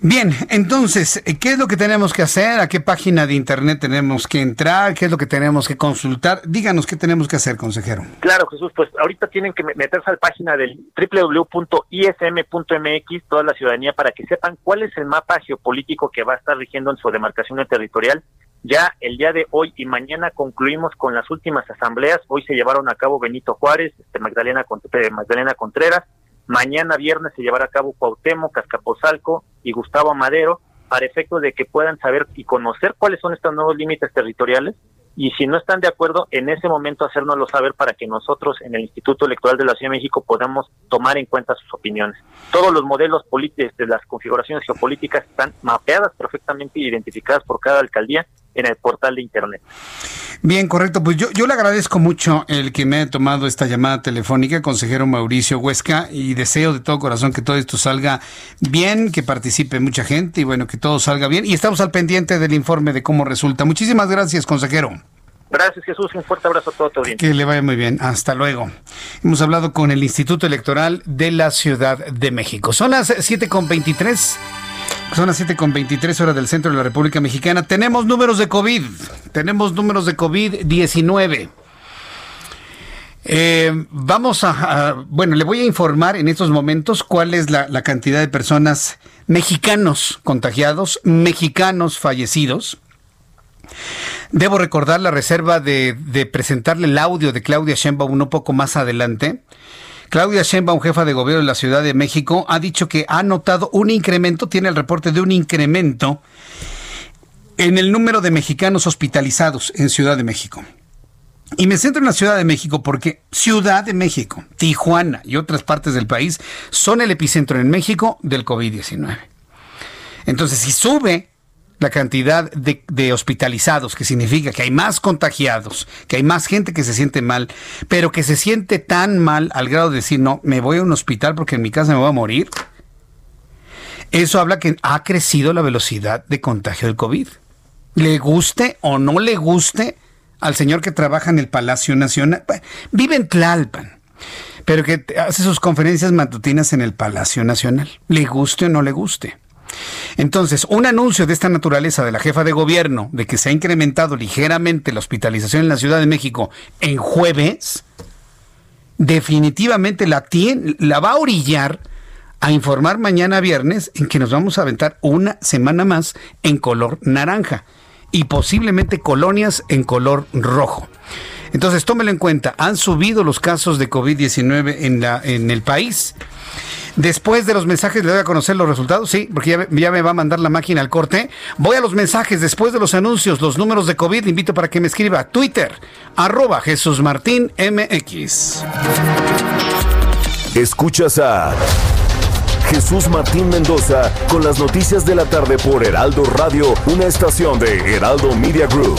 Bien, entonces, ¿qué es lo que tenemos que hacer? ¿A qué página de internet tenemos que entrar? ¿Qué es lo que tenemos que consultar? Díganos qué tenemos que hacer, consejero. Claro, Jesús, pues ahorita tienen que meterse a la página del www.ism.mx, toda la ciudadanía, para que sepan cuál es el mapa geopolítico que va a estar rigiendo en su demarcación territorial. Ya el día de hoy y mañana concluimos con las últimas asambleas. Hoy se llevaron a cabo Benito Juárez, este, Magdalena, eh, Magdalena Contreras, Mañana viernes se llevará a cabo Cuauhtémoc, Cascapozalco y Gustavo Madero para efecto de que puedan saber y conocer cuáles son estos nuevos límites territoriales y si no están de acuerdo, en ese momento hacérnoslo saber para que nosotros en el Instituto Electoral de la Ciudad de México podamos tomar en cuenta sus opiniones. Todos los modelos políticos de las configuraciones geopolíticas están mapeadas perfectamente identificadas por cada alcaldía en el portal de Internet. Bien, correcto. Pues yo, yo le agradezco mucho el que me haya tomado esta llamada telefónica, consejero Mauricio Huesca, y deseo de todo corazón que todo esto salga bien, que participe mucha gente y bueno, que todo salga bien. Y estamos al pendiente del informe de cómo resulta. Muchísimas gracias, consejero. Gracias, Jesús. Un fuerte abrazo a todo tu Que le vaya muy bien. Hasta luego. Hemos hablado con el Instituto Electoral de la Ciudad de México. Son las 7.23. Son las 7.23 horas del centro de la República Mexicana. Tenemos números de COVID. Tenemos números de COVID-19. Eh, vamos a, bueno, le voy a informar en estos momentos cuál es la, cantidad de personas mexicanos contagiados, mexicanos fallecidos. Debo recordar la reserva de, de presentarle el audio de Claudia Sheinbaum un poco más adelante. Claudia Sheinbaum, jefa de gobierno de la Ciudad de México, ha dicho que ha notado un incremento, tiene el reporte de un incremento en el número de mexicanos hospitalizados en Ciudad de México. Y me centro en la Ciudad de México porque Ciudad de México, Tijuana y otras partes del país son el epicentro en México del COVID-19. Entonces, si sube la cantidad de, hospitalizados, que significa que hay más contagiados, que hay más gente que se siente mal, pero que se siente tan mal al grado de decir, no, me voy a un hospital porque en mi casa me voy a morir. Eso habla que ha crecido la velocidad de contagio del COVID. Le guste o no le guste al señor que trabaja en el Palacio Nacional, vive en Tlalpan, pero que hace sus conferencias matutinas en el Palacio Nacional, le guste o no le guste. Entonces, un anuncio de esta naturaleza de la jefa de gobierno de que se ha incrementado ligeramente la hospitalización en la Ciudad de México en jueves, definitivamente la, la va a orillar a informar mañana viernes en que nos vamos a aventar una semana más en color naranja y posiblemente colonias en color rojo. Entonces, tómelo en cuenta, han subido los casos de COVID-19 en, en el país. Después de los mensajes, ¿le doy a conocer los resultados? Sí, porque ya, me va a mandar la máquina al corte. Voy a los mensajes después de los anuncios, los números de COVID. Invito para que me escriba Twitter, arroba Jesús Martín MX. Escuchas a Jesús Martín Mendoza con las noticias de la tarde por Heraldo Radio, una estación de Heraldo Media Group.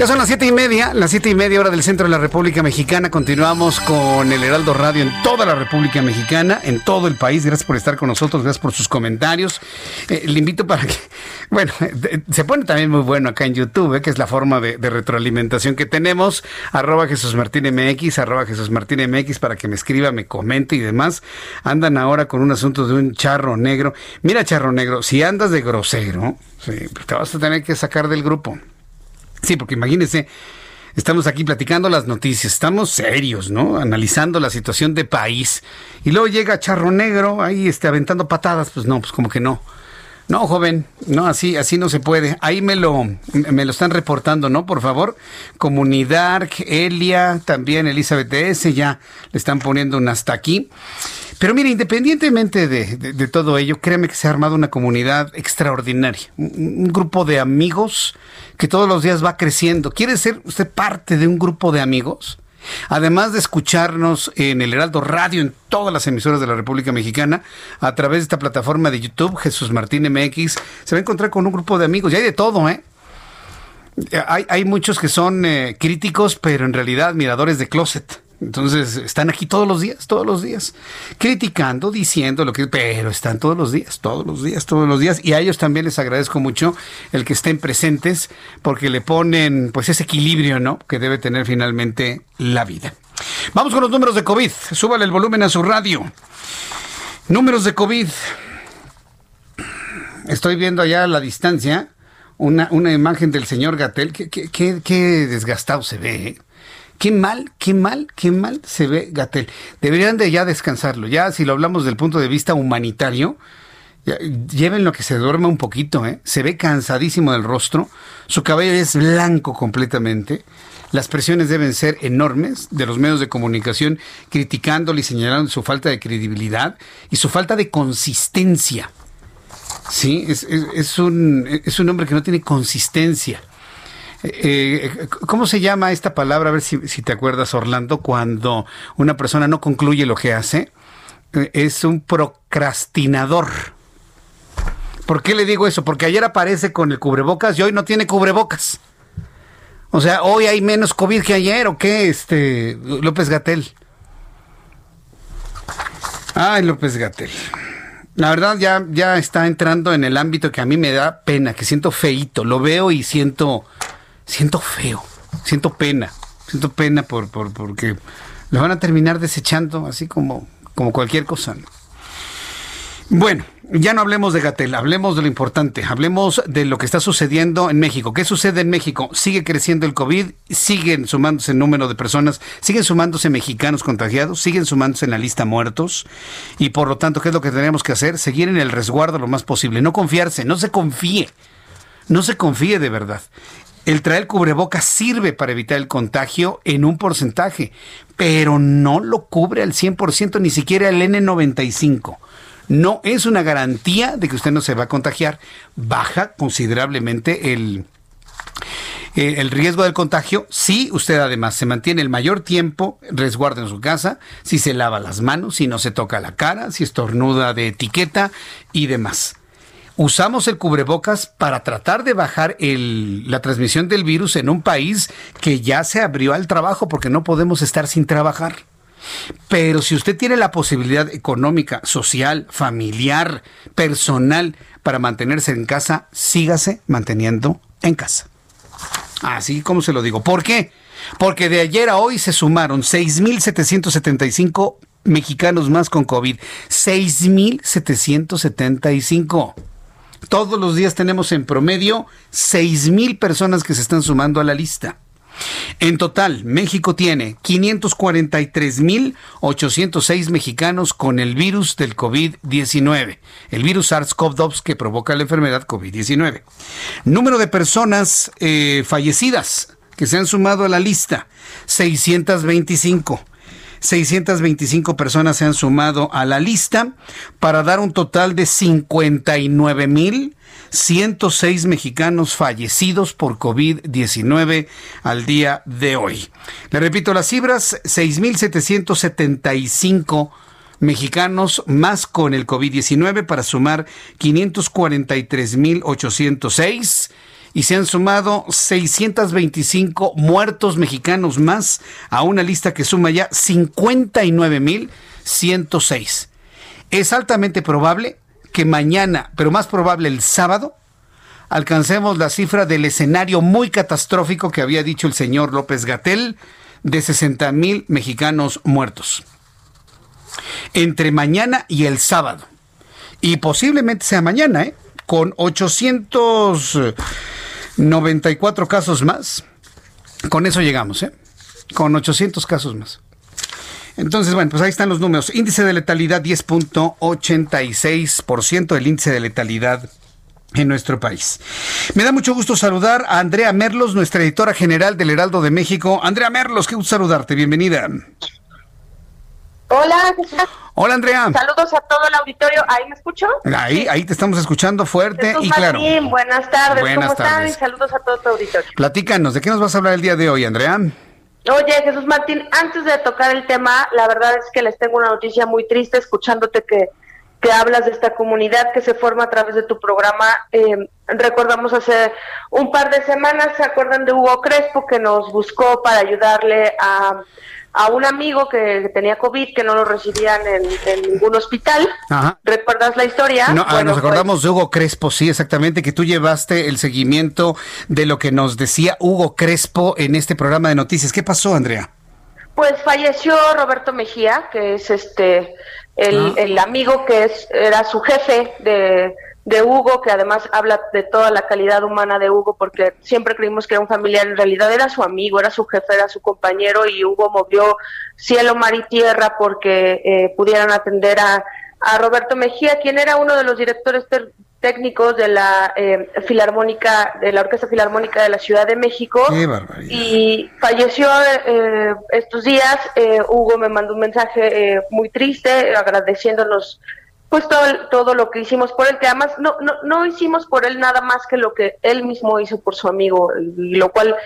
Ya son las siete y media, las siete y media hora del centro de la República Mexicana. Continuamos con el Heraldo Radio en toda la República Mexicana, en todo el país. Gracias por estar con nosotros, gracias por sus comentarios. Eh, le invito para que, bueno, se pone también muy bueno acá en YouTube, eh, que es la forma de, retroalimentación que tenemos. Arroba Jesús Martín MX, arroba Jesús Martín MX para que me escriba, me comente y demás. Andan ahora con un asunto de un charro negro. Mira, charro negro, si andas de grosero, te vas a tener que sacar del grupo. Sí, porque imagínense, estamos aquí platicando las noticias, estamos serios, ¿no? Analizando la situación de país. Y luego llega Charro Negro ahí este, aventando patadas, pues no, pues como que no. No, joven, no, así, así no se puede. Ahí me lo, me lo están reportando, ¿no? Por favor. Comunidad, Elia, también Elizabeth S, ya le están poniendo un hasta aquí. Pero mire, independientemente de, todo ello, créeme que se ha armado una comunidad extraordinaria, un, grupo de amigos que todos los días va creciendo. ¿Quiere ser usted parte de un grupo de amigos? Además de escucharnos en el Heraldo Radio, en todas las emisoras de la República Mexicana, a través de esta plataforma de YouTube, Jesús Martín MX, se va a encontrar con un grupo de amigos. Y hay de todo, ¿eh? Hay, hay muchos que son eh, críticos, pero en realidad admiradores de closet. Entonces están aquí todos los días, todos los días, criticando, diciendo lo que, pero están todos los días, todos los días, todos los días. Y a ellos también les agradezco mucho el que estén presentes, porque le ponen, pues, ese equilibrio, ¿no? Que debe tener finalmente la vida. Vamos con los números de COVID. Súbale el volumen a su radio. Números de COVID. Estoy viendo allá a la distancia una, una imagen del señor Gatel. Qué, qué, qué, desgastado se ve. ¿eh? Qué mal, qué mal, qué mal se ve Gatel. Deberían de ya descansarlo. Ya si lo hablamos del punto de vista humanitario, lleven lo que se duerma un poquito, ¿eh? Se ve cansadísimo del rostro, su cabello es blanco completamente. Las presiones deben ser enormes de los medios de comunicación criticándole y señalando su falta de credibilidad y su falta de consistencia. Sí, es, un, es un hombre que no tiene consistencia. Eh, ¿Cómo se llama esta palabra? A ver si, te acuerdas, Orlando, cuando una persona no concluye lo que hace. Eh, es un procrastinador. ¿Por qué le digo eso? Porque ayer aparece con el cubrebocas y hoy no tiene cubrebocas. O sea, hoy hay menos COVID que ayer, ¿o qué, este, López Gatel? Ay, López Gatel. La verdad ya, ya está entrando en el ámbito que a mí me da pena, que siento feito. Lo veo y siento siento feo, siento pena, siento pena por, por porque lo van a terminar desechando así como, como cualquier cosa. Bueno, ya no hablemos de Gatel, hablemos de lo importante, hablemos de lo que está sucediendo en México. ¿Qué sucede en México? Sigue creciendo el COVID, siguen sumándose el número de personas, siguen sumándose mexicanos contagiados, siguen sumándose en la lista muertos y por lo tanto, ¿qué es lo que tenemos que hacer? Seguir en el resguardo lo más posible, no confiarse, no se confíe, no se confíe de verdad. El traer cubrebocas sirve para evitar el contagio en un porcentaje, pero no lo cubre al 100%, ni siquiera el N95. No es una garantía de que usted no se va a contagiar. Baja considerablemente el, eh, el riesgo del contagio si usted además se mantiene el mayor tiempo resguardo en su casa, si se lava las manos, si no se toca la cara, si estornuda de etiqueta y demás usamos el cubrebocas para tratar de bajar la transmisión del virus en un país que ya se abrió al trabajo porque no podemos estar sin trabajar. Pero si usted tiene la posibilidad económica, social, familiar, personal para mantenerse en casa, sígase manteniendo en casa. Así como se lo digo. ¿Por qué? Porque de ayer a hoy se sumaron 6.775 mexicanos más con COVID. 6.775. Todos los días tenemos en promedio 6 mil personas que se están sumando a la lista. En total, México tiene 543.806 mexicanos con el virus del COVID-19, el virus SARS-CoV-2 que provoca la enfermedad COVID-19. Número de personas eh, fallecidas que se han sumado a la lista, 625. 625 personas se han sumado a la lista para dar un total de 59.106 mexicanos fallecidos por COVID-19 al día de hoy. Le repito las cifras, 6.775 mexicanos más con el COVID-19 para sumar 543.806 y se han sumado 625 muertos mexicanos más a una lista que suma ya 59.106. Es altamente probable que mañana, pero más probable el sábado, alcancemos la cifra del escenario muy catastrófico que había dicho el señor López Gatel de 60 mil mexicanos muertos. Entre mañana y el sábado. Y posiblemente sea mañana, ¿eh? Con 800 94 casos más. Con eso llegamos, ¿eh? Con 800 casos más. Entonces, bueno, pues ahí están los números. Índice de letalidad 10.86%, el índice de letalidad en nuestro país. Me da mucho gusto saludar a Andrea Merlos, nuestra editora general del Heraldo de México. Andrea Merlos, qué gusto saludarte, bienvenida. Hola, Hola, Andrea. Saludos a todo el auditorio. ¿Ahí me escucho? Ahí, ahí te estamos escuchando fuerte y claro. buenas tardes. ¿Cómo están? Y saludos a todo tu auditorio. Platícanos, ¿de qué nos vas a hablar el día de hoy, Andrea? Oye, Jesús Martín, antes de tocar el tema, la verdad es que les tengo una noticia muy triste escuchándote que que hablas de esta comunidad que se forma a través de tu programa. Eh, recordamos hace un par de semanas, ¿se acuerdan de Hugo Crespo que nos buscó para ayudarle a, a un amigo que tenía COVID, que no lo recibían en, ningún hospital? ¿Recuerdas la historia? No, ah, nos acordamos pues de Hugo Crespo, sí, exactamente, que tú llevaste el seguimiento de lo que nos decía Hugo Crespo en este programa de noticias. ¿Qué pasó, Andrea? Pues falleció Roberto Mejía, que es este el, el amigo que es, era su jefe de, de Hugo, que además habla de toda la calidad humana de Hugo, porque siempre creímos que era un familiar, en realidad era su amigo, era su jefe, era su compañero, y Hugo movió cielo, mar y tierra porque eh, pudieran atender a, a Roberto Mejía, quien era uno de los directores técnicos de la eh, Filarmónica, de la Orquesta Filarmónica de la Ciudad de México. y falleció eh, estos días. Eh, Hugo me mandó un mensaje muy triste, agradeciéndonos pues todo, todo lo que hicimos por él, que además no, no, no hicimos por él nada más que lo que él mismo hizo por su amigo, lo cual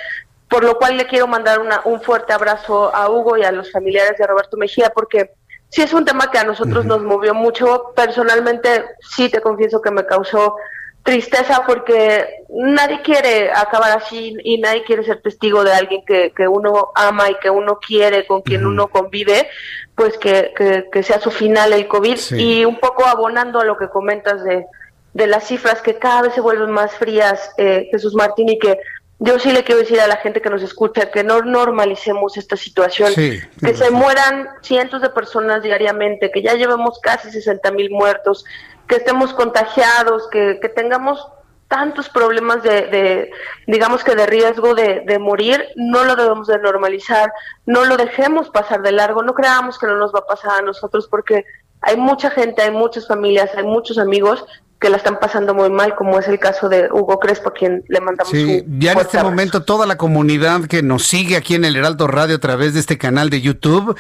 por lo cual le quiero mandar una, un fuerte abrazo a Hugo y a los familiares de Roberto Mejía, porque sí es un tema que a nosotros nos movió mucho. Personalmente, sí te confieso que me causó tristeza porque nadie quiere acabar así y nadie quiere ser testigo de alguien que, que uno ama y que uno quiere, con quien uno convive, pues que, que, sea su final el COVID. Y un poco abonando a lo que comentas de, de las cifras que cada vez se vuelven más frías, eh, Jesús Martín, y que yo sí le quiero decir a la gente que nos escucha que no normalicemos esta situación, que se mueran cientos de personas diariamente, que ya llevemos casi 60 mil muertos, que estemos contagiados, que, tengamos tantos problemas de, digamos que de riesgo de, de, morir, no lo debemos de normalizar, no lo dejemos pasar de largo, no creamos que no nos va a pasar a nosotros porque hay mucha gente, hay muchas familias, hay muchos amigos que la están pasando muy mal, como es el caso de Hugo Crespo, a quien le mandamos sí, ya en este momento toda la comunidad que nos sigue aquí en el Heraldo Radio a través de este canal de YouTube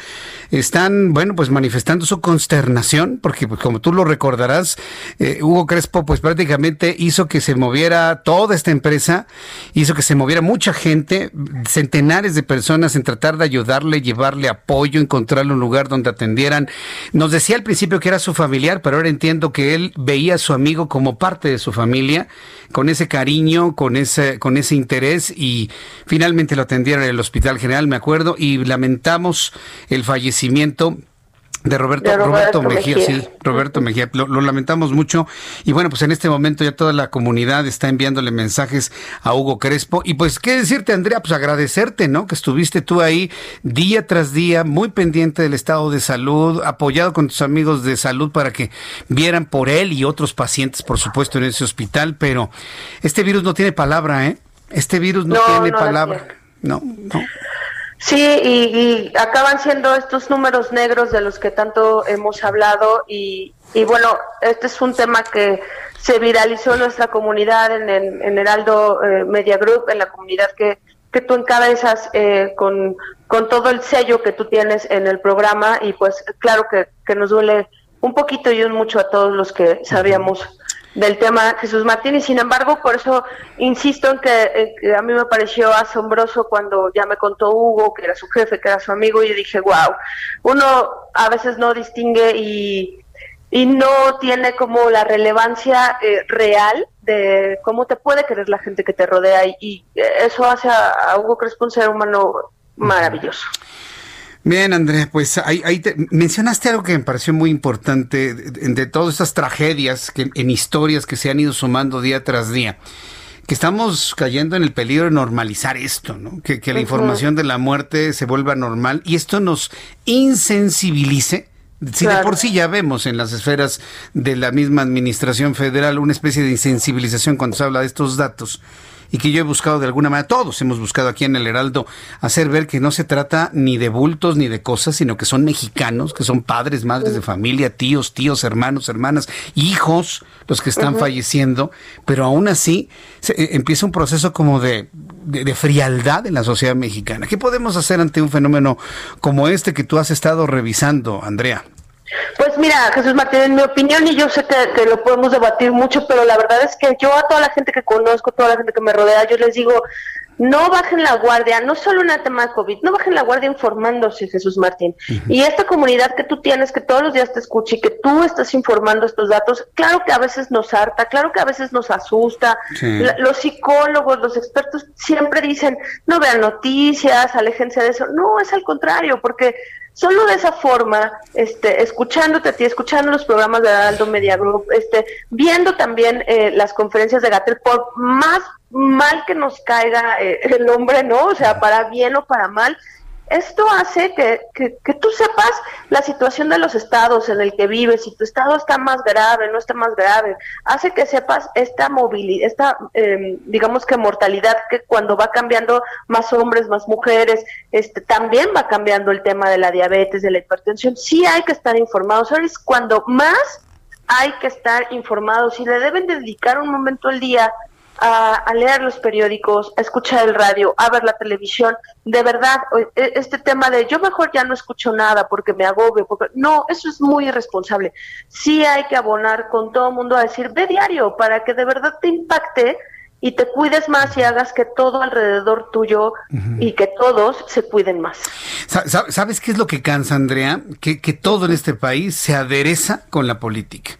están, bueno, pues manifestando su consternación, porque pues, como tú lo recordarás, eh, Hugo Crespo pues prácticamente hizo que se moviera toda esta empresa, hizo que se moviera mucha gente, centenares de personas en tratar de ayudarle, llevarle apoyo, encontrarle un lugar donde atendieran. Nos decía al principio que era su familiar, pero ahora entiendo que él veía a su amigo como parte de su familia, con ese cariño, con ese, con ese interés y finalmente lo atendieron en el Hospital General, me acuerdo, y lamentamos el fallecimiento de Roberto, Roberto, Mejía, sí, Roberto Mejía, lo, lamentamos mucho. Y bueno, pues en este momento ya toda la comunidad está enviándole mensajes a Hugo Crespo. Y pues, ¿qué decirte, Andrea? Pues agradecerte, ¿no? Que estuviste tú ahí día tras día, muy pendiente del estado de salud, apoyado con tus amigos de salud para que vieran por él y otros pacientes, por supuesto, en ese hospital. Pero este virus no tiene palabra, ¿eh? Este virus no, tiene palabra. No, no. Sí, y, acaban siendo estos números negros de los que tanto hemos hablado y, bueno, este es un tema que se viralizó en nuestra comunidad, en, en, Heraldo eh, Media Group, en la comunidad que, que tú encabezas eh, con, con todo el sello que tú tienes en el programa y pues claro que, que nos duele un poquito y un mucho a todos los que sabíamos del tema Jesús Martín y sin embargo por eso insisto en que, a mí me pareció asombroso cuando ya me contó Hugo que era su jefe, que era su amigo y dije, wow, uno a veces no distingue y, y no tiene como la relevancia eh, real de cómo te puede querer la gente que te rodea y, eso hace a, Hugo Crespo un ser humano maravilloso. Bien, Andrés, pues ahí, ahí te, mencionaste algo que me pareció muy importante de, todas estas tragedias que, en historias que se han ido sumando día tras día que estamos cayendo en el peligro de normalizar esto, ¿no? Que, la información de la muerte se vuelva normal y esto nos insensibilice. Si de por sí ya vemos en las esferas de la misma administración federal una especie de insensibilización cuando se habla de estos datos, y que yo he buscado de alguna manera, todos hemos buscado aquí en el Heraldo, hacer ver que no se trata ni de bultos ni de cosas, sino que son mexicanos, que son padres, madres de familia, tíos, tíos, hermanos, hermanas, hijos, los que están falleciendo, pero aún así se, eh, empieza un proceso como de, de, frialdad en la sociedad mexicana. ¿Qué podemos hacer ante un fenómeno como este que tú has estado revisando, Andrea? Pues mira, Jesús Martín, en mi opinión, y yo sé que, que, lo podemos debatir mucho, pero la verdad es que yo a toda la gente que conozco, toda la gente que me rodea, yo les digo, no bajen la guardia, no solo en el tema de COVID, no bajen la guardia informándose, Jesús Martín. Y esta comunidad que tú tienes, que todos los días te escucha y que tú estás informando estos datos, claro que a veces nos harta, claro que a veces nos asusta. los psicólogos, los expertos siempre dicen, no vean noticias, aléjense de eso. No, es al contrario, porque solo de esa forma, este, escuchándote a ti, escuchando los programas de Aldo Media Group, este, viendo también eh, las conferencias de Gatel, por más mal que nos caiga eh, el hombre, ¿no? O sea, para bien o para mal, esto hace que, que, tú sepas la situación de los estados en el que vives, si tu estado está más grave, no está más grave, hace que sepas esta movilidad, esta, em, digamos que mortalidad que cuando va cambiando más hombres, más mujeres, este, también va cambiando el tema de la diabetes, de la hipertensión, sí hay que estar informados, es cuando más hay que estar informados y le deben dedicar un momento al día a, leer los periódicos, a escuchar el radio, a ver la televisión. De verdad, e, este tema de yo mejor ya no escucho nada porque me agobio, porque no, eso es muy irresponsable. Sí hay que abonar con todo el mundo a decir, ve diario para que de verdad te impacte y te cuides más y hagas que todo alrededor tuyo y que todos se cuiden más. ¿Sabes qué es lo que cansa, Andrea? Que, que todo en este país se adereza con la política.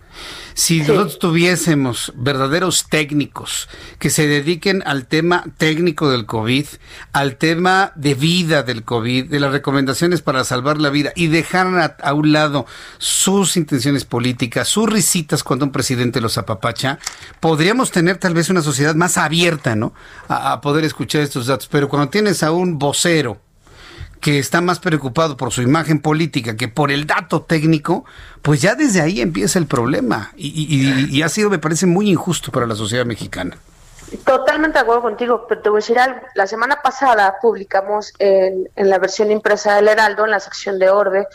Si nosotros tuviésemos verdaderos técnicos que se dediquen al tema técnico del COVID, al tema de vida del COVID, de las recomendaciones para salvar la vida y dejaran a, un lado sus intenciones políticas, sus risitas cuando un presidente los apapacha, podríamos tener tal vez una sociedad más abierta, ¿no? a poder escuchar estos datos. Pero cuando tienes a un vocero, que está más preocupado por su imagen política que por el dato técnico, pues ya desde ahí empieza el problema. Y, ha sido, me parece, muy injusto para la sociedad mexicana. Totalmente de acuerdo contigo, pero te voy a decir algo. La semana pasada publicamos en, la versión impresa del Heraldo, en la sección de Orbe,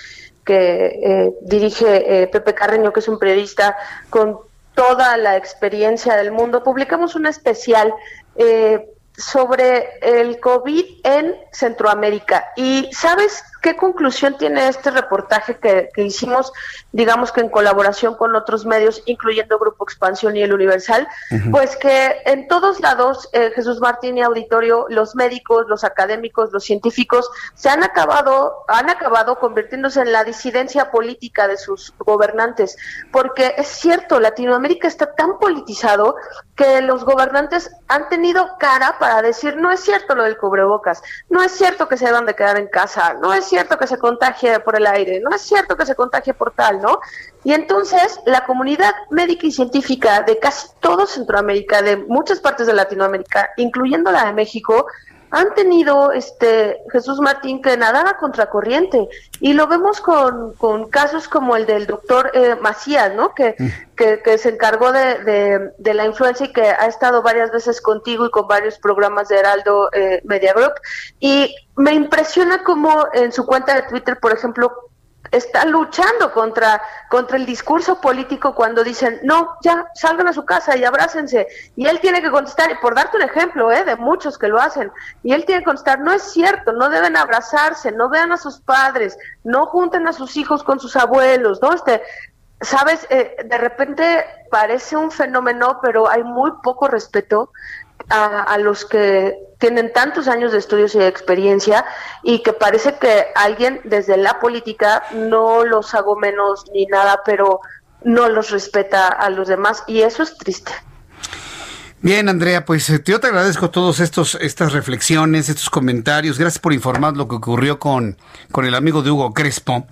que eh, dirige eh, Pepe Carreño, que es un periodista con toda la experiencia del mundo, publicamos un especial eh, sobre el COVID en Centroamérica. ¿Y sabes qué conclusión tiene este reportaje que, hicimos, digamos que en colaboración con otros medios, incluyendo Grupo Expansión y el Universal? Pues que en todos lados, eh, Jesús Martín y Auditorio, los médicos, los académicos, los científicos, se han acabado, han acabado convirtiéndose en la disidencia política de sus gobernantes. Porque es cierto, Latinoamérica está tan politizado que los gobernantes han tenido cara para decir, no es cierto lo del cubrebocas, no es cierto que se deban de quedar en casa, no es cierto que se contagie por el aire, no es cierto que se contagie por tal, ¿no? Y entonces la comunidad médica y científica de casi todo Centroamérica, de muchas partes de Latinoamérica, incluyendo la de México, han tenido este Jesús Martín que nadaba contracorriente y lo vemos con, con casos como el del doctor eh, Macías, ¿no? Que, mm. que, se encargó de, de, la influencia y que ha estado varias veces contigo y con varios programas de Heraldo eh, Media Group y me impresiona como en su cuenta de Twitter, por ejemplo, está luchando contra, contra el discurso político cuando dicen, no, ya, salgan a su casa y abrácense. Y él tiene que contestar, por darte un ejemplo, ¿eh? de muchos que lo hacen, y él tiene que contestar, no es cierto, no deben abrazarse, no vean a sus padres, no junten a sus hijos con sus abuelos, ¿no? Este, Sabes, eh, de repente parece un fenómeno, pero hay muy poco respeto a, los que tienen tantos años de estudios y de experiencia y que parece que alguien desde la política no los hago menos ni nada, pero no los respeta a los demás y eso es triste. Bien, Andrea, pues eh, yo te agradezco todos estos estas reflexiones, estos comentarios. Gracias por informar lo que ocurrió con, con el amigo de Hugo Crespo.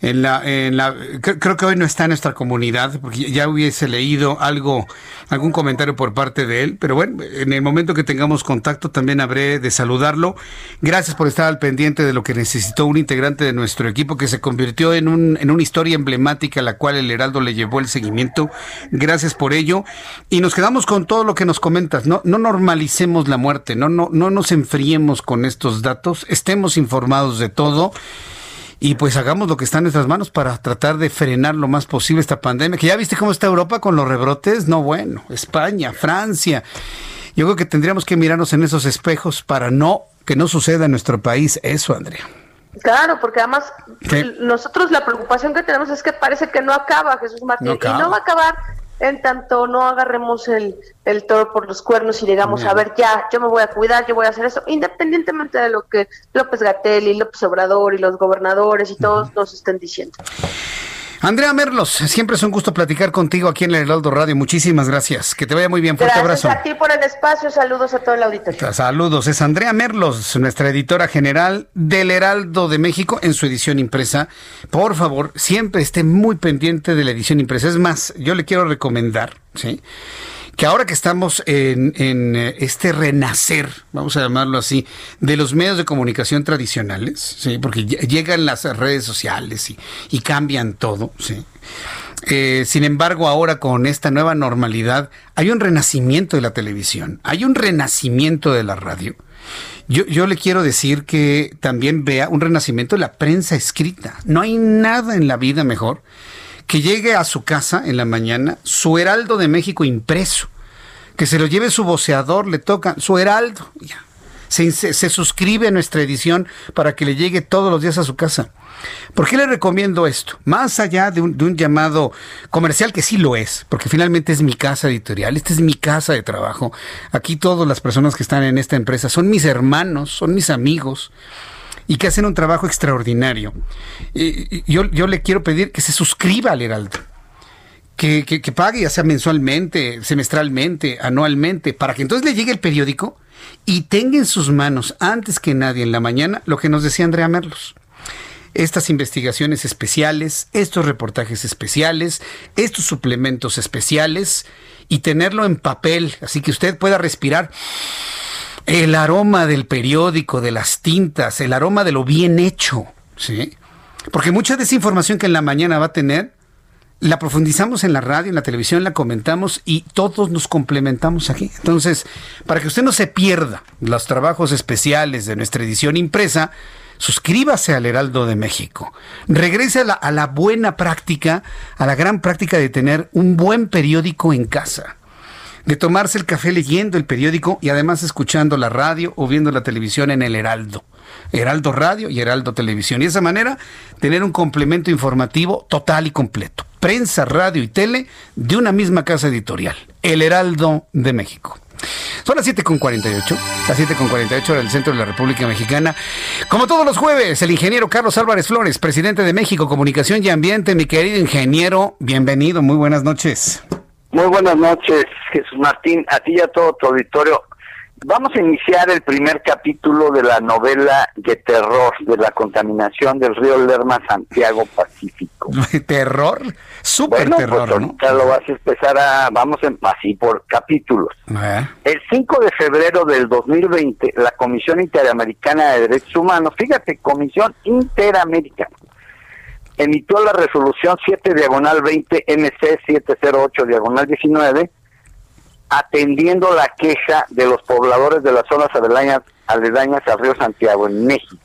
En la, en la, creo que hoy no está en nuestra comunidad, porque ya hubiese leído algo, algún comentario por parte de él. Pero bueno, en el momento que tengamos contacto también habré de saludarlo. Gracias por estar al pendiente de lo que necesitó un integrante de nuestro equipo que se convirtió en, un, en una historia emblemática a la cual el Heraldo le llevó el seguimiento. Gracias por ello. Y nos quedamos con todo lo que nos comentas, no, no normalicemos la muerte, no, no, no nos enfriemos con estos datos, estemos informados de todo y pues hagamos lo que está en nuestras manos para tratar de frenar lo más posible esta pandemia. Que ya viste cómo está Europa con los rebrotes, no bueno, España, Francia. Yo creo que tendríamos que mirarnos en esos espejos para no que no suceda en nuestro país eso, Andrea. Claro, porque además nosotros la preocupación que tenemos es que parece que no acaba Jesús Martín y no va a acabar en tanto no agarremos el, el toro por los cuernos y digamos, a ver, ya, yo me voy a cuidar, yo voy a hacer eso, independientemente de lo que López Gatel y López Obrador y los gobernadores y todos nos estén diciendo. Andrea Merlos, siempre es un gusto platicar contigo aquí en el Heraldo Radio. Muchísimas gracias. Que te vaya muy bien. Fuerte gracias abrazo. a ti por el espacio. Saludos a todo el auditorio. Saludos. Es Andrea Merlos, nuestra editora general del Heraldo de México en su edición impresa. Por favor, siempre esté muy pendiente de la edición impresa. Es más, yo le quiero recomendar, ¿sí? Que ahora que estamos en, eh, este renacer, vamos a llamarlo así, de los medios de comunicación tradicionales, ¿sí? porque llegan las redes sociales y, cambian todo, ¿sí? Eh, sin embargo, ahora con esta nueva normalidad, hay un renacimiento de la televisión, hay un renacimiento de la radio. Yo, yo, le quiero decir que también vea un renacimiento de la prensa escrita. No hay nada en la vida mejor que llegue a su casa en la mañana su heraldo de México impreso, que se lo lleve su voceador, le toca su heraldo, ya. Se, se, suscribe a nuestra edición para que le llegue todos los días a su casa. ¿Por qué le recomiendo esto? Más allá de un, de un, llamado comercial, que sí lo es, porque finalmente es mi casa editorial, esta es mi casa de trabajo. Aquí todas las personas que están en esta empresa son mis hermanos, son mis amigos y que hacen un trabajo extraordinario. yo, yo le quiero pedir que se suscriba al Heraldo. Que, que, pague ya sea mensualmente, semestralmente, anualmente, para que entonces le llegue el periódico y tenga en sus manos, antes que nadie en la mañana, lo que nos decía Andrea Merlos estas investigaciones especiales, estos reportajes especiales, estos suplementos especiales y tenerlo en papel, así que usted pueda respirar el aroma del periódico, de las tintas, el aroma de lo bien hecho, ¿sí? Porque mucha de esa información que en la mañana va a tener, la profundizamos en la radio, en la televisión, la comentamos y todos nos complementamos aquí. Entonces, para que usted no se pierda los trabajos especiales de nuestra edición impresa, suscríbase al Heraldo de México. Regrese a la, a la buena práctica, a la gran práctica de tener un buen periódico en casa de tomarse el café leyendo el periódico y además escuchando la radio o viendo la televisión en el Heraldo. Heraldo Radio y Heraldo Televisión. Y de esa manera tener un complemento informativo total y completo. Prensa, radio y tele de una misma casa editorial. El Heraldo de México. Son las 7.48, las 7.48 del centro de la República Mexicana. Como todos los jueves, el ingeniero Carlos Álvarez Flores, presidente de México Comunicación y Ambiente. Mi querido ingeniero, bienvenido, muy buenas noches. Muy buenas noches, Jesús Martín, a ti y a todo tu auditorio. Vamos a iniciar el primer capítulo de la novela de terror de la contaminación del río Lerma Santiago Pacífico. ¿Terror? Súper bueno, terror, pues ahorita lo vas a empezar a, vamos en, así por capítulos. El 5 de febrero del 2020, la Comisión Interamericana de Derechos Humanos, fíjate, Comisión Interamericana, emitió la resolución 7 diagonal 20 NC 708 diagonal 19 atendiendo la queja de los pobladores de las zonas aledañas, aledañas al río Santiago en México.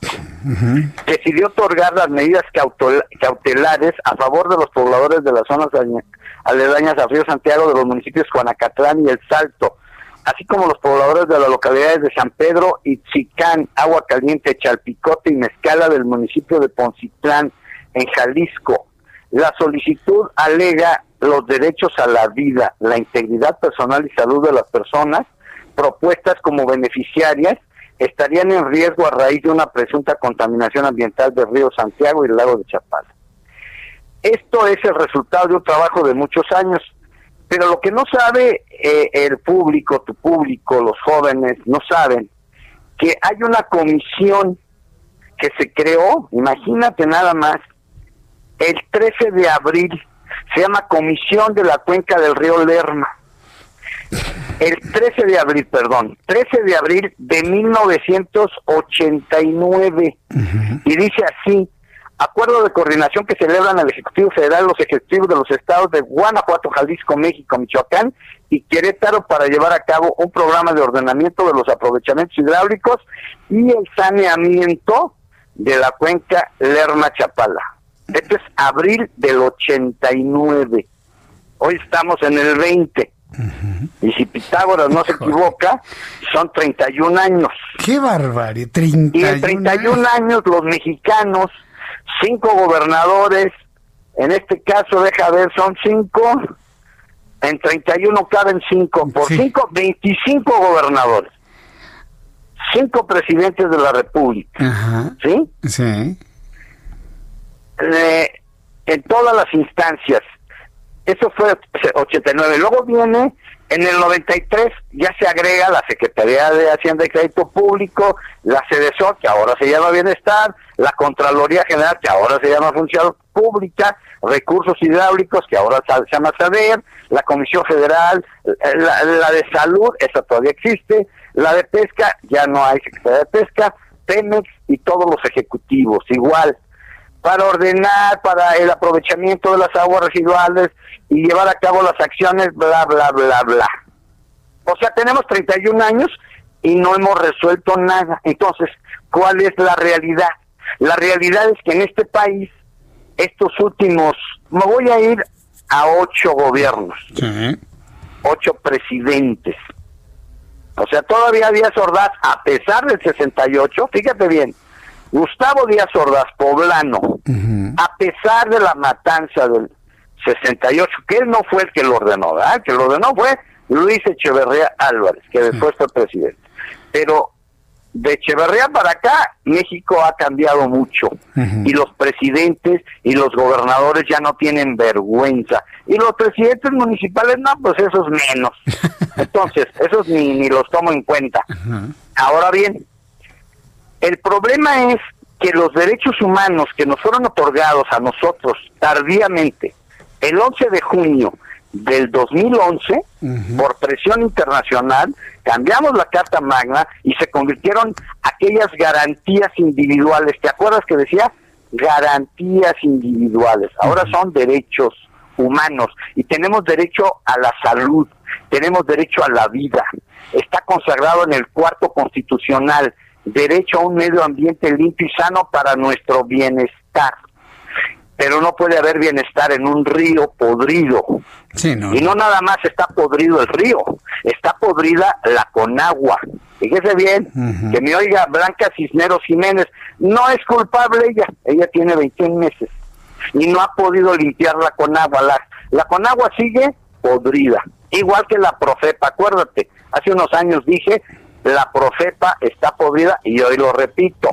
Decidió otorgar las medidas cautelares a favor de los pobladores de las zonas aledañas al río Santiago de los municipios Juanacatlán y El Salto, así como los pobladores de las localidades de San Pedro y Chicán, Agua Caliente, Chalpicote y Mezcala del municipio de Poncitlán, en Jalisco. La solicitud alega los derechos a la vida, la integridad personal y salud de las personas propuestas como beneficiarias estarían en riesgo a raíz de una presunta contaminación ambiental del río Santiago y el lago de Chapala. Esto es el resultado de un trabajo de muchos años, pero lo que no sabe eh, el público, tu público, los jóvenes, no saben que hay una comisión que se creó, imagínate nada más, el 13 de abril, se llama Comisión de la Cuenca del Río Lerma. El 13 de abril, perdón, 13 de abril de 1989. Y dice así, acuerdo de coordinación que celebran el Ejecutivo Federal, los ejecutivos de los estados de Guanajuato, Jalisco, México, Michoacán y Querétaro para llevar a cabo un programa de ordenamiento de los aprovechamientos hidráulicos y el saneamiento de la cuenca Lerma-Chapala. Este es abril del 89. Hoy estamos en el 20. Y si Pitágoras no se equivoca, son 31 años. ¡Qué barbaridad! Y en 31 años los mexicanos, cinco gobernadores, en este caso, deja ver, son cinco, en 31 caben cinco, por cinco, 25 gobernadores, cinco presidentes de la República. ¿Sí? Sí. En todas las instancias. Eso fue 89. Luego viene en el 93 ya se agrega la Secretaría de Hacienda y Crédito Público, la CDSO, que ahora se llama Bienestar, la Contraloría General, que ahora se llama Función Pública, Recursos Hidráulicos, que ahora se llama SADER, la Comisión Federal, la, la de Salud, esa todavía existe, la de Pesca, ya no hay Secretaría de Pesca, Pemex y todos los ejecutivos, igual para ordenar, para el aprovechamiento de las aguas residuales y llevar a cabo las acciones, bla, bla, bla, bla. O sea, tenemos 31 años y no hemos resuelto nada. Entonces, ¿cuál es la realidad? La realidad es que en este país, estos últimos, me voy a ir a ocho gobiernos, ocho presidentes. O sea, todavía Díaz Ordaz, a pesar del 68, fíjate bien, Gustavo Díaz Ordaz, poblano, a pesar de la matanza del 68, que él no fue el que lo ordenó, ¿verdad? El que lo ordenó fue Luis Echeverría Álvarez, que después fue presidente. Pero de Echeverría para acá, México ha cambiado mucho. Y los presidentes y los gobernadores ya no tienen vergüenza. Y los presidentes municipales, no, pues esos menos. Entonces, esos ni, ni los tomo en cuenta. Ahora bien, el problema es que los derechos humanos que nos fueron otorgados a nosotros tardíamente, el 11 de junio del 2011, por presión internacional, cambiamos la Carta Magna y se convirtieron aquellas garantías individuales. ¿Te acuerdas que decía? Garantías individuales. Ahora son derechos humanos y tenemos derecho a la salud, tenemos derecho a la vida. Está consagrado en el cuarto constitucional derecho a un medio ambiente limpio y sano para nuestro bienestar. Pero no puede haber bienestar en un río podrido. y no nada más está podrido el río, está podrida la conagua. Fíjese bien, que me oiga Blanca Cisneros Jiménez, no es culpable ella, ella tiene 21 meses y no ha podido limpiar la conagua. La, la conagua sigue podrida, igual que la Profepa, acuérdate, hace unos años dije la profeta está podrida y hoy lo repito.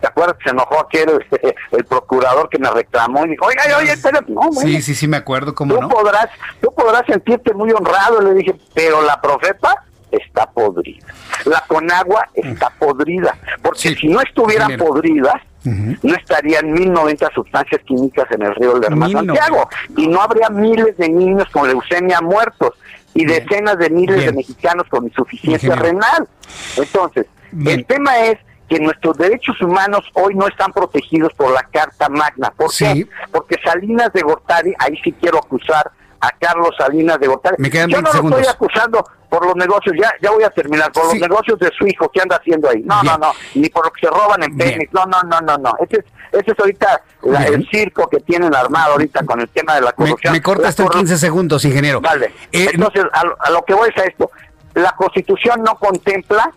¿Te acuerdas que se enojó aquel este, el procurador que me reclamó y dijo, oiga, oye, pero no, Sí, sí, sí, me acuerdo, ¿cómo tú no? Podrás, tú podrás sentirte muy honrado, le dije, pero la profeta está podrida. La conagua está podrida, porque si no estuvieran podridas, no estarían 1090 sustancias químicas en el río del Santiago y no habría miles de niños con leucemia muertos y decenas de miles de mexicanos con insuficiencia renal. Entonces, el tema es que nuestros derechos humanos hoy no están protegidos por la Carta Magna. ¿Por qué? Porque Salinas de Gortari, ahí sí quiero acusar a Carlos Salinas de Gortari. Yo no lo estoy acusando por los negocios, ya ya voy a terminar, por los negocios de su hijo, ¿qué anda haciendo ahí? No, no, no, ni por lo que se roban en Pemex, no, no, no, no, no. Ese es, ese es ahorita el circo que tienen armado ahorita con el tema de la corrupción. Me, corta hasta en 15 segundos, ingeniero. Vale, eh, entonces a, lo que voy es a esto, la Constitución no contempla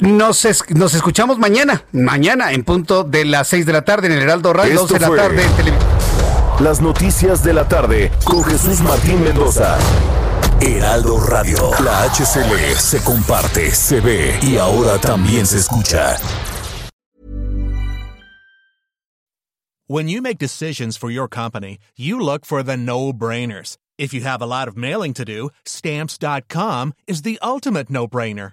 nos, nos escuchamos mañana, mañana en punto de las 6 de la tarde en el Heraldo Radio, 12 de la tarde en televisión. Las noticias de la tarde con Jesús Martín Mendoza. Heraldo Radio. La HCL se comparte, se ve y ahora también se escucha. When you make decisions for your company, you look for the no-brainers. If you have a lot of mailing to do, stamps.com is the ultimate no-brainer.